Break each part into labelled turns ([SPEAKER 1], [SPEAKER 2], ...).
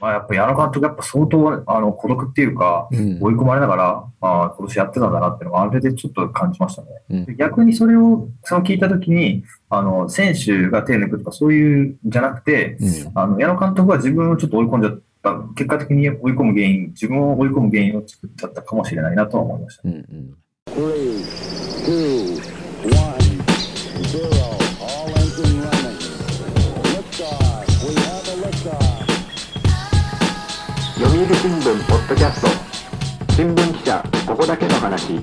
[SPEAKER 1] まあ、やっぱ矢野監督、やっぱ相当あの孤独っていうか、
[SPEAKER 2] うん
[SPEAKER 1] 追い込まれながら、ああ、今年やってたんだなっていうのが、あれでちょっと感じましたね。
[SPEAKER 2] うん
[SPEAKER 1] で逆にそれを、その聞いたときに、あの、選手が手抜くとか、そういうんじゃなくて、
[SPEAKER 2] うん
[SPEAKER 1] あの、矢野監督は自分をちょっと追い込んじゃった、結果的に追い込む原因、自分を追い込む原因を作っちゃったかもしれないなとは思いました。
[SPEAKER 2] うんうん。
[SPEAKER 3] ッドキャスト新聞記者ここだけの話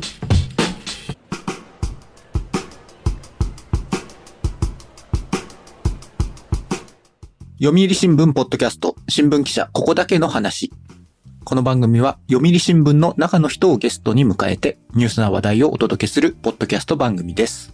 [SPEAKER 2] 読売新聞ポッドキャスト、新聞記者、ここだけの話。この番組は、読売新聞の中の人をゲストに迎えて、ニュースな話題をお届けする、ポッドキャスト番組です。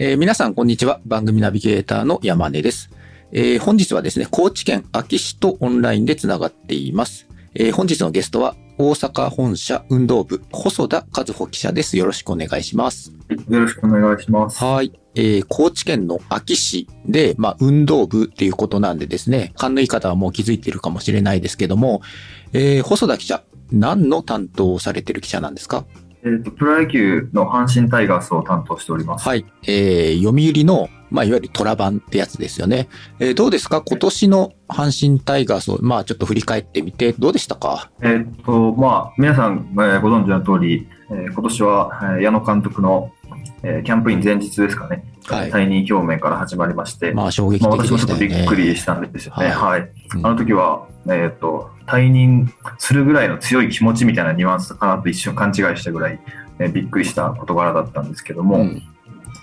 [SPEAKER 2] えー皆さん、こんにちは。番組ナビゲーターの山根です。えー本日はですね、高知県秋市とオンラインでつながっています。えー本日のゲストは、大阪本社運動部、細田和穂記者です。よろしくお願いします。
[SPEAKER 1] よろしくお願いします。
[SPEAKER 2] はい。えー、高知県の秋市で、まあ、運動部っていうことなんでですね、勘のいい方はもう気づいているかもしれないですけども、えー、細田記者、何の担当をされてる記者なんですか？
[SPEAKER 1] えっ、と、プロ野球の阪神タイガースを担当しております。
[SPEAKER 2] はい。えー、読売の、まあ、いわゆる虎版ってやつですよね。えー、どうですか？今年の阪神タイガースを、まあ、ちょっと振り返ってみて、どうでしたか？
[SPEAKER 1] えっ、と、まあ、皆さん、えーご存知の通り、えー今年は、えー矢野監督の、えーキャンプイン前日ですかね、
[SPEAKER 2] はい。
[SPEAKER 1] 退任表明から始まりまして、
[SPEAKER 2] まあ、衝撃
[SPEAKER 1] まあ、
[SPEAKER 2] 的
[SPEAKER 1] 私もちょっとび。っくりしたんですよね。
[SPEAKER 2] は
[SPEAKER 1] はい。
[SPEAKER 2] うん。
[SPEAKER 1] あの時は、えっ、と、退任するぐらいの強い気持ちみたいなニュアンスかなと一瞬勘違いしたぐらい、えーびっくりした事柄だったんですけども、
[SPEAKER 2] うん。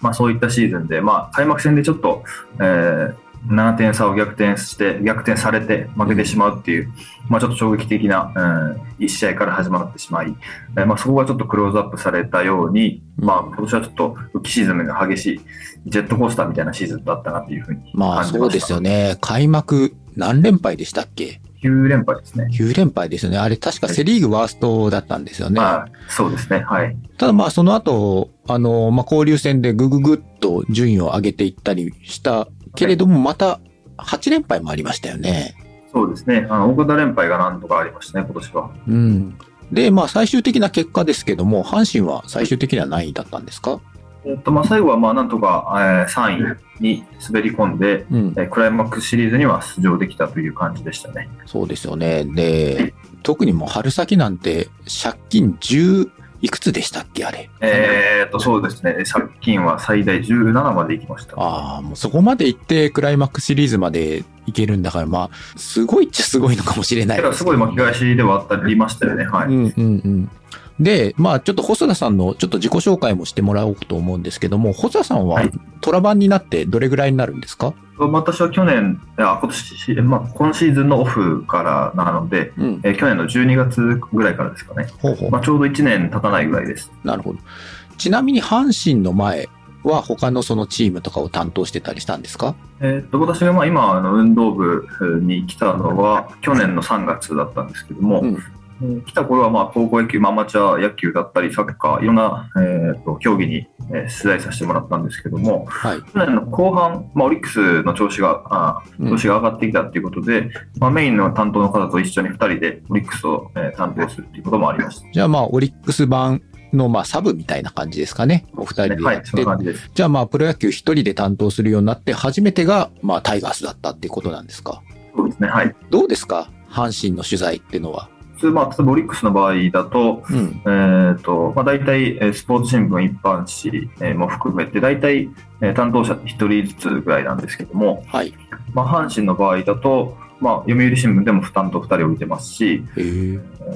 [SPEAKER 1] まあそういったシーズンで、まあ開幕戦でちょっと、えー7点差を逆転して、逆転されて負けてしまうっていう、まあちょっと衝撃的な、うん、1試合から始まってしまい、えーまあそこがちょっとクローズアップされたように、まあ今年はちょっと浮き沈みが激しい、ジェットコースターみたいなシーズンだったなっていうふうに
[SPEAKER 2] まあ、
[SPEAKER 1] 感じました。
[SPEAKER 2] そうですよね。開幕何連敗でしたっけ
[SPEAKER 1] ？9連敗ですね。
[SPEAKER 2] 9連敗ですよね。あれ確かセリーグワーストだったんですよね。
[SPEAKER 1] まあそうですね。はい。
[SPEAKER 2] ただまあその後、あの、まあ交流戦でぐぐぐっと順位を上げていったりしたけれども、また8連敗もありましたよね。
[SPEAKER 1] そうですね。あの、大型連敗が何度かありましたね、今年は。
[SPEAKER 2] うん。で、まあ最終的な結果ですけども、阪神は最終的には何位だったんですか？
[SPEAKER 1] えっと、まあ最後はまあなんとか、えー3位に滑り込んで、
[SPEAKER 2] うん。
[SPEAKER 1] えークライマックスシリーズには出場できたという感じでしたね。
[SPEAKER 2] そうですよね。で、特にもう春先なんて借金10いくつでしたっけあれ？
[SPEAKER 1] えーっと、そうですね。借金は最大17まで行きました。
[SPEAKER 2] ああ、もうそこまで行ってクライマックスシリーズまで行けるんだから、まあ、すごいっちゃすごいのかもしれない
[SPEAKER 1] だからすごい巻き返しではあったりましたよね。はい。
[SPEAKER 2] うんうんうん。で、まあちょっと細田さんのちょっと自己紹介もしてもらおうと思うんですけども、細田さんは
[SPEAKER 1] はい
[SPEAKER 2] トラ版になってどれぐらいになるんですか？
[SPEAKER 1] 私は去年、あ今年、まあ、今シーズンのオフからなので、
[SPEAKER 2] うん。
[SPEAKER 1] えー去年の12月ぐらいからですかね。
[SPEAKER 2] ほうほう。
[SPEAKER 1] まあ、ちょうど1年経たないぐらいです。
[SPEAKER 2] なるほど。ちなみに阪神の前は他のそのチームとかを担当してたりしたんですか？
[SPEAKER 1] えーっと私がまあ今あの運動部に来たのは去年の3月だったんですけども、来た頃はまあ高校野球、まあアマチュア野球だったりサッカーいろんな、えーっと競技に、えー取材させてもらったんですけども
[SPEAKER 2] はい。
[SPEAKER 1] 去年の後半、まあ、オリックスの調子があ
[SPEAKER 2] うん
[SPEAKER 1] 調子が上がってきたということで、まあ、メインの担当の方と一緒に2人でオリックスを、えー担当するということもありました。
[SPEAKER 2] じゃあまあオリックス版のまあサブみたいな感じですかね。お二人で
[SPEAKER 1] はい、
[SPEAKER 2] やって。
[SPEAKER 1] じ
[SPEAKER 2] ゃあまあプロ野球一人で担当するようになって初めてがまあタイガースだったっていうことなんですか？
[SPEAKER 1] そうですね。はい。
[SPEAKER 2] どうですか？阪神の取材っていうのは。
[SPEAKER 1] 普通、まあ、オリックスの場合だと、
[SPEAKER 2] うん。
[SPEAKER 1] えーとまあ、大体、えースポーツ新聞一般紙えーも含めて、大体、えー担当者って1人ずつぐらいなんですけども、
[SPEAKER 2] はい。
[SPEAKER 1] まあ、阪神の場合だと、まあ、読売新聞でも負担と2人置いてますし。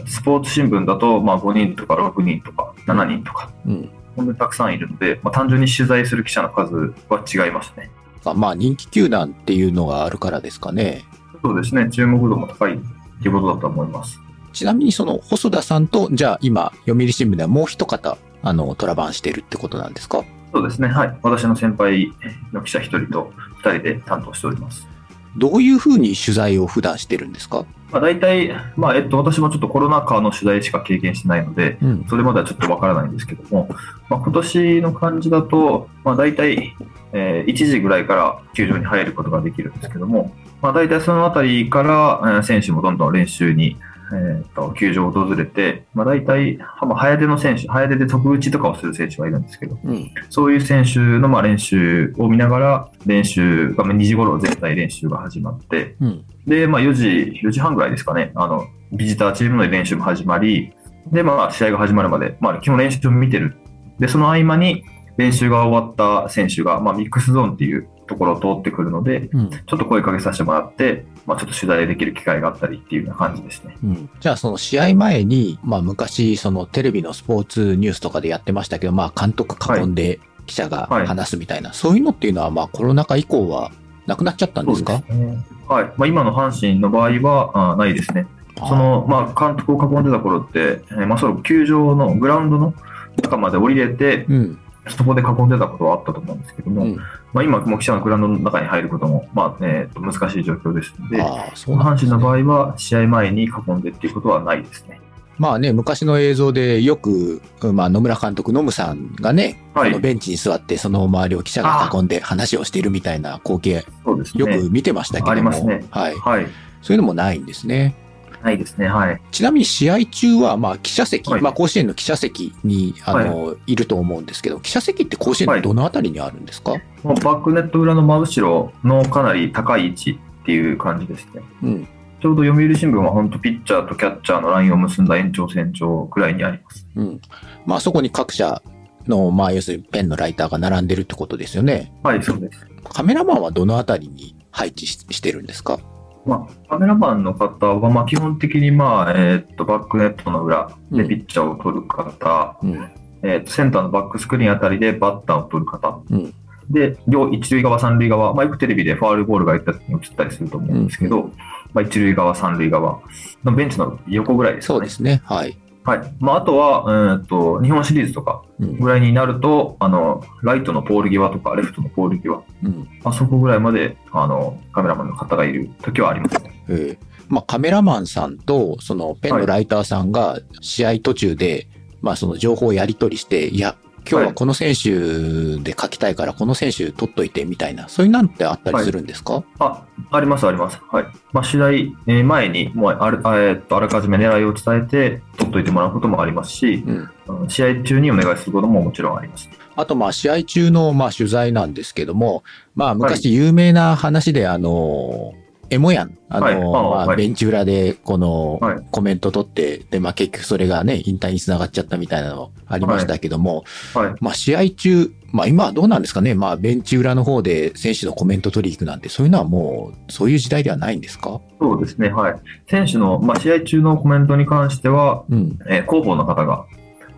[SPEAKER 1] スポーツ新聞だと、まあ、5人とか6人とか7人とか、
[SPEAKER 2] うん。
[SPEAKER 1] 本当にたくさんいるので、まあ、単純に取材する記者の数は違いますね。
[SPEAKER 2] まあ人気球団っていうのがあるからですかね。
[SPEAKER 1] そうですね、注目度も高いということだと思います。
[SPEAKER 2] ちなみにその細田さんと、じゃあ今、読売新聞ではもう一方、あの、トラバンしてるってことなんですか？
[SPEAKER 1] そうですね、はい。私の先輩の記者1人と2人で担当しております。
[SPEAKER 2] どういうふうに取材を普段してるんですか？
[SPEAKER 1] まあ、大体、まあえっと、私もちょっとコロナ禍の取材しか経験してないので、
[SPEAKER 2] うん。
[SPEAKER 1] それまではちょっとわからないんですけども、まあ、今年の感じだと、まあ、大体、えー1時ぐらいから球場に入ることができるんですけども、まあ、大体そのあたりから、えー選手もどんどん練習に、えー、と球場を訪れて、まあ、大体、まあ、早出の選手、早出で特打ちとかをする選手はいるんですけど、
[SPEAKER 2] うん。
[SPEAKER 1] そういう選手のまあ練習を見ながら、練習がまあ2時頃全体練習が始まって、
[SPEAKER 2] うん。
[SPEAKER 1] で、まあ4時、4時半ぐらいですかね、あの、ビジターチームの練習も始まり、で、まあ試合が始まるまで、まあ基本練習を見てる。で、その合間に練習が終わった選手が、まあミックスゾーンっていうところを通ってくるので、
[SPEAKER 2] うん。
[SPEAKER 1] ちょっと声かけさせてもらって、まあちょっと取材できる機会があったりっていうような感じですね。
[SPEAKER 2] うん。じゃあその試合前に、まあ昔そのテレビのスポーツニュースとかでやってましたけど、まあ監督囲んで記者が
[SPEAKER 1] はい
[SPEAKER 2] 話すみたいな、そういうのっていうのはまあコロナ禍以降はなくなっちゃったんですか？
[SPEAKER 1] ね。はい。まあ今の阪神の場合は、あないですね。その、まあ、監督を囲んでた頃って、えーまあ、その球場のグラウンドの中まで降りれて、
[SPEAKER 2] うん。
[SPEAKER 1] そこで囲んでたことはあったと思うんですけども、
[SPEAKER 2] うん。
[SPEAKER 1] まあ、今、もう記者のグラウンドの中に入ることも、まあえーと難しい状況ですので、
[SPEAKER 2] そうなん
[SPEAKER 1] 阪。神の場合は、試合前に囲んでっていうことはないですね。
[SPEAKER 2] まあね、昔の映像でよく、まあ野村監督、ノムさんがね、
[SPEAKER 1] はい
[SPEAKER 2] このベンチに座ってその周りを記者が囲んで話をしているみたいな光景、
[SPEAKER 1] そうです
[SPEAKER 2] よ
[SPEAKER 1] ね。
[SPEAKER 2] く見てましたけども。はい。
[SPEAKER 1] はい。
[SPEAKER 2] そういうのもないんですね。
[SPEAKER 1] ないですね。はい。
[SPEAKER 2] ちなみに試合中は、まあ、記者席、
[SPEAKER 1] はい
[SPEAKER 2] まあ、甲子園の記者席に、あの、い、ると思うんですけど、記者席って甲子園のどのあたりにあるんですか、
[SPEAKER 1] もうバックネット裏の真後ろのかなり高い位置っていう感じですね。
[SPEAKER 2] うん。
[SPEAKER 1] ちょうど読売新聞は本当ピッチャーとキャッチャーのラインを結んだ延長線上ぐらいにあります。
[SPEAKER 2] うん。まあ、そこに各社の、まあ、要するにペンのライターが並んでるってことですよね。
[SPEAKER 1] はい、そうです。
[SPEAKER 2] カメラマンはどのあたりに配置ししてるんですか？
[SPEAKER 1] まあ、カメラマンの方は、まあ、基本的に、まあえーっとバックネットの裏でピッチャーを取る方、
[SPEAKER 2] うん。
[SPEAKER 1] えーっとセンターのバックスクリーンあたりでバッターを取る方、
[SPEAKER 2] うん
[SPEAKER 1] で両一塁側、三塁側、まあ、よくテレビでファールボールがいった時に映ったりすると思うんですけど、まあ、一塁側、三塁側のベンチの横ぐらいですかね。
[SPEAKER 2] そうですね。はい。
[SPEAKER 1] はいまあ、あとは、えーっと日本シリーズとか
[SPEAKER 2] うん。
[SPEAKER 1] ぐらいになるとあの、ライトのポール際とか、レフトのポール際、
[SPEAKER 2] うん。
[SPEAKER 1] あそこぐらいまであのカメラマンの方がいる時はありますね。
[SPEAKER 2] ええまあ、カメラマンさんと、そのペンのライターさんが試合途中で、まあ、その情報をやり取りして、いや、今日はこの選手で書きたいから、この選手取っといてみたいな、そういうなんてあったりするんですか、
[SPEAKER 1] あ、あります、あります。はい。まあ、試合えー前に、もうある、あえーっと、あらかじめ狙いを伝えて、取っといてもらうこともありますし、
[SPEAKER 2] うん。
[SPEAKER 1] うん試合中にお願いすることももちろんあります。
[SPEAKER 2] あと、まあ、試合中の、まあ、取材なんですけども、まあ、昔有名な話で、あの、エモヤン、あの、
[SPEAKER 1] はいあ
[SPEAKER 2] まあ、ベンチ裏で、この、コメント取って、で、まあ、結局それがね、引退につながっちゃったみたいなのありましたけども、
[SPEAKER 1] はい。
[SPEAKER 2] まあ、試合中、まあ、今はどうなんですかね、まあ、ベンチ裏の方で選手のコメント取り行くなんて、そういうのはもう、そういう時代ではないんですか
[SPEAKER 1] そうですね、はい。選手の、まあ、試合中のコメントに関しては、
[SPEAKER 2] うん。
[SPEAKER 1] えー広報の方が、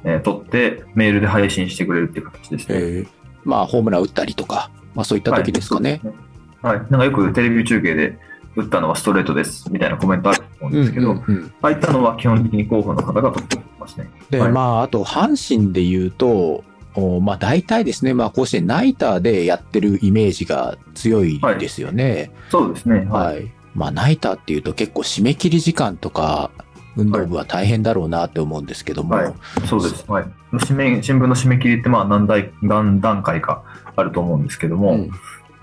[SPEAKER 1] えー取って、メールで配信してくれるっていう形ですね。
[SPEAKER 2] えーまあ、ホームラン打ったりとか、まあ、そういった時ですかね。
[SPEAKER 1] はい。はい。なんかよくテレビ中継で、打ったのはストレートです、みたいなコメントあると思うんですけど、
[SPEAKER 2] うんうんうん
[SPEAKER 1] ああいったのは基本的に広報の方が取ってますね。
[SPEAKER 2] で、
[SPEAKER 1] はい
[SPEAKER 2] まあ、あと、阪神で言うと、おまあ、大体ですね、まあ、甲子園ナイターでやってるイメージが強いですよね。
[SPEAKER 1] そうですね。
[SPEAKER 2] はい。
[SPEAKER 1] はい。
[SPEAKER 2] まあ、ナイターっていうと結構締め切り時間とか、運動部は大変だろうなって思うんですけども、
[SPEAKER 1] はいそうです。はい。締め新聞の締め切りって、まあ何段階かあると思うんですけども、
[SPEAKER 2] うん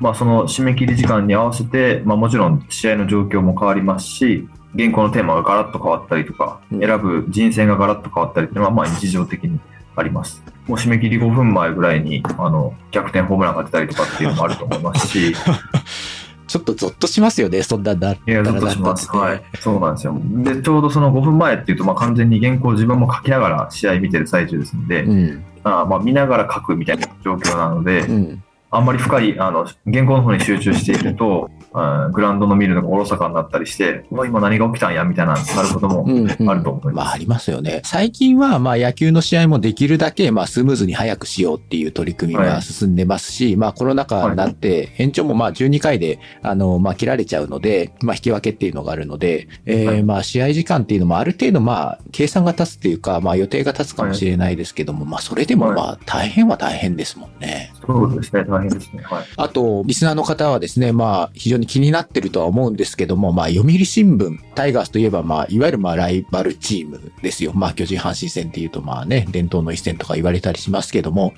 [SPEAKER 1] まあその締め切り時間に合わせて、まあもちろん試合の状況も変わりますし、原稿のテーマがガラッと変わったりとか、
[SPEAKER 2] うん
[SPEAKER 1] 選ぶ人選がガラッと変わったりっていうのは、まあ日常的にあります。もう締め切り5分前ぐらいに、あの、逆転ホームランが出たりとかっていうのもあると思いますし、
[SPEAKER 2] ちょっとゾッとしますよね、そんなだ
[SPEAKER 1] いや、
[SPEAKER 2] ら
[SPEAKER 1] ずっとします。はい。そうなんですよ。で、ちょうどその5分前っていうと、まあ完全に原稿を自分も書きながら試合見てる最中ですので、
[SPEAKER 2] うん。
[SPEAKER 1] あまあ見ながら書くみたいな状況なので、
[SPEAKER 2] うん。
[SPEAKER 1] あんまり深い、あの、原稿の方に集中していると、あグラウンドの見るのがおろそかになったりして、うわ今何が起きたんや、みたいな、なることも
[SPEAKER 2] うんうん
[SPEAKER 1] あると思います。
[SPEAKER 2] まあありますよね。最近はまあ野球の試合もできるだけまあスムーズに早くしようっていう取り組みが
[SPEAKER 1] はい
[SPEAKER 2] 進んでますし、まあコロナ禍になって延長もまあ12回であのまあ切られちゃうので、まあ引き分けっていうのがあるので、えー
[SPEAKER 1] はい
[SPEAKER 2] まあ試合時間っていうのもある程度まあ計算が立つっていうかまあ予定が立つかもしれないですけども、まあそれでも
[SPEAKER 1] はい
[SPEAKER 2] まあ大変は大変ですもんね。
[SPEAKER 1] そうですね、大変ですね。はい。
[SPEAKER 2] あと、リスナーの方はですね、まあ、非常に気になってるとは思うんですけども、まあ、読売新聞、タイガースといえば、まあ、いわゆるまあ、ライバルチームですよ。まあ、巨人阪神戦っていうと、まあね、伝統の一戦とか言われたりしますけども、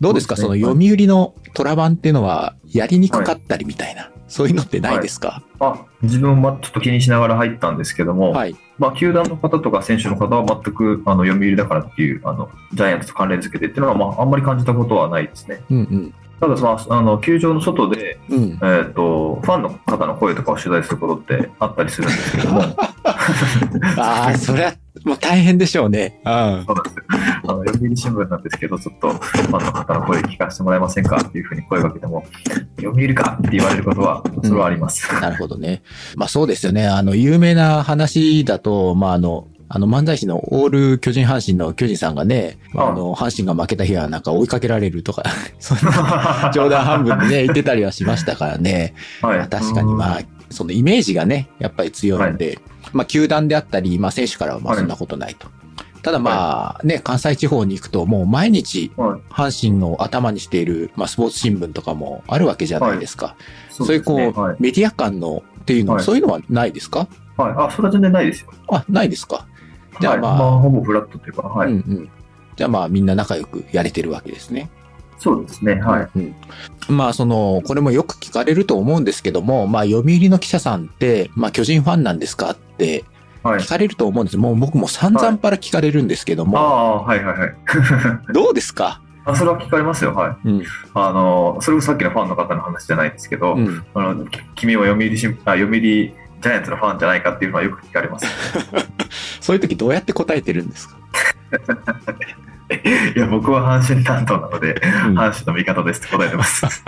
[SPEAKER 2] どうですか？そ
[SPEAKER 1] すね
[SPEAKER 2] 読売のトラ版っていうのは、やりにくかったりみたいな、そういうのってないですか？
[SPEAKER 1] あ自分もちょっと気にしながら入ったんですけども、
[SPEAKER 2] はい。
[SPEAKER 1] まあ、球団の方とか選手の方は全くあの読売だからっていうあのジャイアンツと関連付けてっていうのは、まあ、あんまり感じたことはないですね。
[SPEAKER 2] うんうん。
[SPEAKER 1] ただそのあの、球場の外で、
[SPEAKER 2] うん。
[SPEAKER 1] えー、とファンの方の声とかを取材することってあったりするんですけども、
[SPEAKER 2] ああ、それは、もう大変でしょうね。うん。
[SPEAKER 1] そうなんですよあの読売新聞なんですけど、ちょっとファンの方の声聞かせてもらえませんかっていうふうに声をかけても、読売かって言われることは、それはあります。
[SPEAKER 2] なるほどね。まあそうですよね。あの、有名な話だと、まああの、あの漫才師のオール巨人阪神の巨人さんがね、まあ、あの、阪神が負けた日はなんか追いかけられるとか、そんな 冗談半分でね、言ってたりはしましたからね。
[SPEAKER 1] はい
[SPEAKER 2] まあ確かにまあ、そのイメージがね、やっぱり強いんで、まあ球団であったり、まあ選手からはまあそんなことないと。ただまあね、関西地方に行くともう毎日阪神の頭にしている、まあスポーツ新聞とかもあるわけじゃないですか。
[SPEAKER 1] そ
[SPEAKER 2] そういうこう、
[SPEAKER 1] はい
[SPEAKER 2] メディア間のっていうのは、
[SPEAKER 1] はい
[SPEAKER 2] そういうのはないですか？
[SPEAKER 1] はい、あ、それは全然ないですよ。
[SPEAKER 2] あ、ないですか？じゃあ
[SPEAKER 1] はい、
[SPEAKER 2] まあ
[SPEAKER 1] まあ、ほぼフラットというか、はい。
[SPEAKER 2] うんうん。じゃあまあみんな仲良くやれてるわけですね。
[SPEAKER 1] そうですね、はい。
[SPEAKER 2] うん。まあその、これもよく聞かれると思うんですけども、まあ読売の記者さんって、まあ巨人ファンなんですか？って
[SPEAKER 1] はい
[SPEAKER 2] 聞。かれると思うんです。もう僕も散々パラ聞かれるんですけど
[SPEAKER 1] あ
[SPEAKER 2] も、
[SPEAKER 1] あ、はいはいはい。
[SPEAKER 2] どうですか？
[SPEAKER 1] あそれは聞かれますよ、はい。
[SPEAKER 2] うん。
[SPEAKER 1] あの、それこそさっきのファンの方の話じゃないですけど、
[SPEAKER 2] うん。
[SPEAKER 1] あのき君は読売新あ読売ジャイアンツのファンじゃないかっていうのはよく聞かれます。
[SPEAKER 2] そういう時どうやって答えてるんですか、
[SPEAKER 1] いや、僕は阪神担当なので、
[SPEAKER 2] うん
[SPEAKER 1] 阪神の味方ですって答えてます。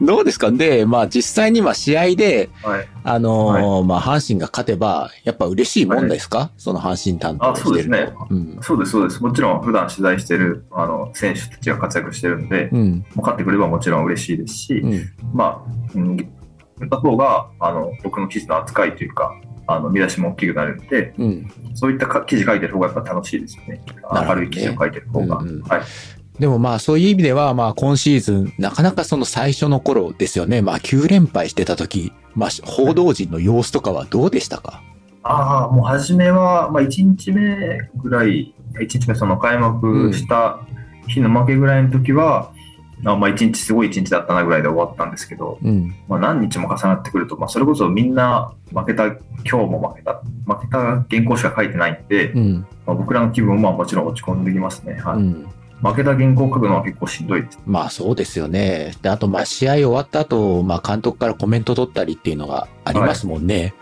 [SPEAKER 2] どうですか？で、まあ実際には試合で、
[SPEAKER 1] はい。
[SPEAKER 2] あのーまあ阪神が勝てば、やっぱ嬉しいもんですか、その阪神担当してると。
[SPEAKER 1] あそうです
[SPEAKER 2] うん。
[SPEAKER 1] そうです、そうです。もちろん、普段取材してるあの選手たちが活躍してるんで、
[SPEAKER 2] うん。
[SPEAKER 1] もう勝ってくればもちろん嬉しいですし、
[SPEAKER 2] うん。
[SPEAKER 1] まあ、うん、言った方があの僕の記事の扱いというか、あの見出しも大きくなるんで、
[SPEAKER 2] うん。
[SPEAKER 1] そういったか記事書いてる方がやっぱ楽しいですよね明るい記事を書いてる方が。
[SPEAKER 2] うんうん
[SPEAKER 1] はい。
[SPEAKER 2] でもまあそういう意味では、まあ今シーズン、なかなかその最初の頃ですよね。まあ9連敗してた時、まあ報道陣の様子とかはどうでしたか？
[SPEAKER 1] ああ、もう初めは、まあ、1日目ぐらい、1日目、その開幕した日の負けぐらいの時は、あまあ、1日すごい1日だったなぐらいで終わったんですけど、
[SPEAKER 2] うん。
[SPEAKER 1] まあ、何日も重なってくると、まあ、それこそみんな負けた、今日も負けた、負けた原稿しか書いてないんで、
[SPEAKER 2] うん。
[SPEAKER 1] まあ、僕らの気分もまあもちろん落ち込んできますね。はい
[SPEAKER 2] うん。
[SPEAKER 1] 負けた原稿を書くのは結構しんどい。
[SPEAKER 2] まあそうですよね。で、あとまあ試合終わった後、まあ監督からコメント取ったりっていうのがありますもんね。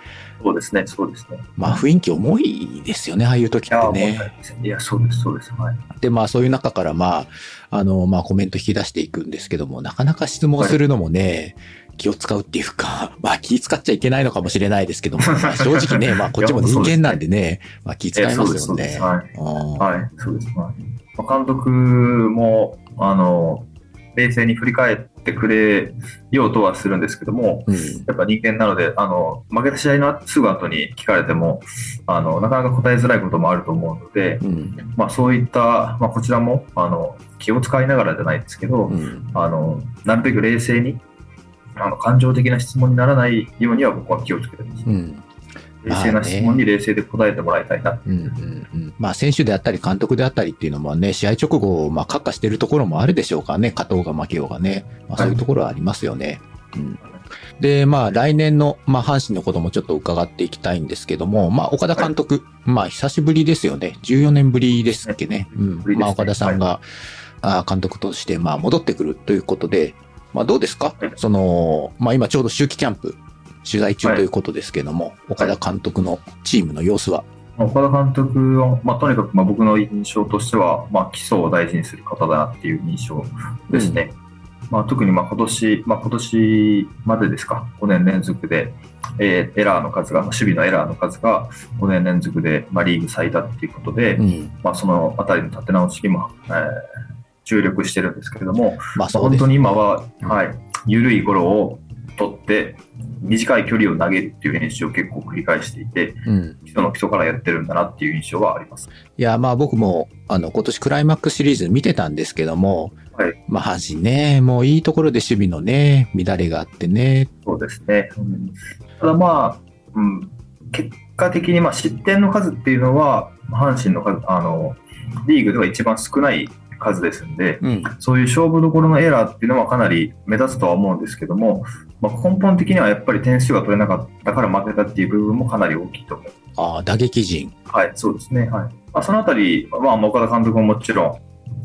[SPEAKER 1] そうですね、そうですね。
[SPEAKER 2] まあ雰囲気重いですよね、ああいう時ってね。
[SPEAKER 1] いや、そうです、そうです。はい。
[SPEAKER 2] で、まあそういう中からまあ、あの、まあコメント引き出していくんですけども、なかなか質問するのもね、気を使うっていうか、まあ気使っちゃいけないのかもしれないですけども、ま あ正直ね、まあこっちも人間なんでね、まあ気使いますよね。
[SPEAKER 1] はい。
[SPEAKER 2] うん
[SPEAKER 1] はい、そうです。はいまあ監督も、あの、冷静に振り返ってくれようとはするんですけども、
[SPEAKER 2] うん。
[SPEAKER 1] やっぱ人間なので、あの、負けた試合のすぐ後に聞かれても、あの、なかなか答えづらいこともあると思うので、
[SPEAKER 2] うん。
[SPEAKER 1] まあそういった、まあこちらも、あの、気を使いながらじゃないですけど、
[SPEAKER 2] うん。
[SPEAKER 1] あの、なるべく冷静に、あの、感情的な質問にならないようには僕は気をつけてます。
[SPEAKER 2] うん。
[SPEAKER 1] 冷静な質問に冷静で答えてもらいたいな。
[SPEAKER 2] うんうんうんまあ選手であったり監督であったりっていうのもね、試合直後、まあ、閣下してるところもあるでしょうからね、勝とうが負けようがね。まあそういうところはありますよね。うん。で、まあ来年の、まあ阪神のこともちょっと伺っていきたいんですけども、まあ岡田監督、まあ久しぶりですよね。14年ぶりですっけね。うん。まあ岡田さんが、あー監督として、まあ戻ってくるということで、まあどうですか？
[SPEAKER 1] はい
[SPEAKER 2] その、まあ今ちょうど秋季キャンプ、取材中
[SPEAKER 1] はい
[SPEAKER 2] ということですけども、岡田監督のチームの様子は、
[SPEAKER 1] 岡田監督は、まあ、とにかくまあ僕の印象としては、まあ、基礎を大事にする方だなっていう印象ですね。まあ、特にまあ今年、まあ、今年までですか、5年連続で、えーエラーの数が、守備のエラーの数が5年連続で、まあ、リーグ最多っていうことで、
[SPEAKER 2] うん。
[SPEAKER 1] まあ、そのあたりの立て直しにも、えー注力してるんですけれども、
[SPEAKER 2] まあそうです
[SPEAKER 1] 本当に今は、
[SPEAKER 2] うん。
[SPEAKER 1] はい、緩いゴロを取って、短い距離を投げるっていう練習を結構繰り返していて、
[SPEAKER 2] うん。
[SPEAKER 1] 基礎の基礎からやってるんだなっていう印象はあります。
[SPEAKER 2] いや、まあ僕も、あの、今年クライマックスシリーズ見てたんですけども、
[SPEAKER 1] はい
[SPEAKER 2] まあ阪神ね、もういいところで守備のね、乱れがあってね、
[SPEAKER 1] そうですね。うんただまあ、うん、結果的にまあ失点の数っていうのは、阪神の数、あの、リーグでは一番少ない数ですんで、
[SPEAKER 2] うん。
[SPEAKER 1] そういう勝負どころのエラーっていうのはかなり目立つとは思うんですけども、まあ、根本的にはやっぱり点数が取れなかったから負けたっていう部分もかなり大きいと思います。
[SPEAKER 2] ああ、打撃陣。
[SPEAKER 1] はい、そうですね。はい。まあ、そのあたり、まあ、岡田監督ももちろ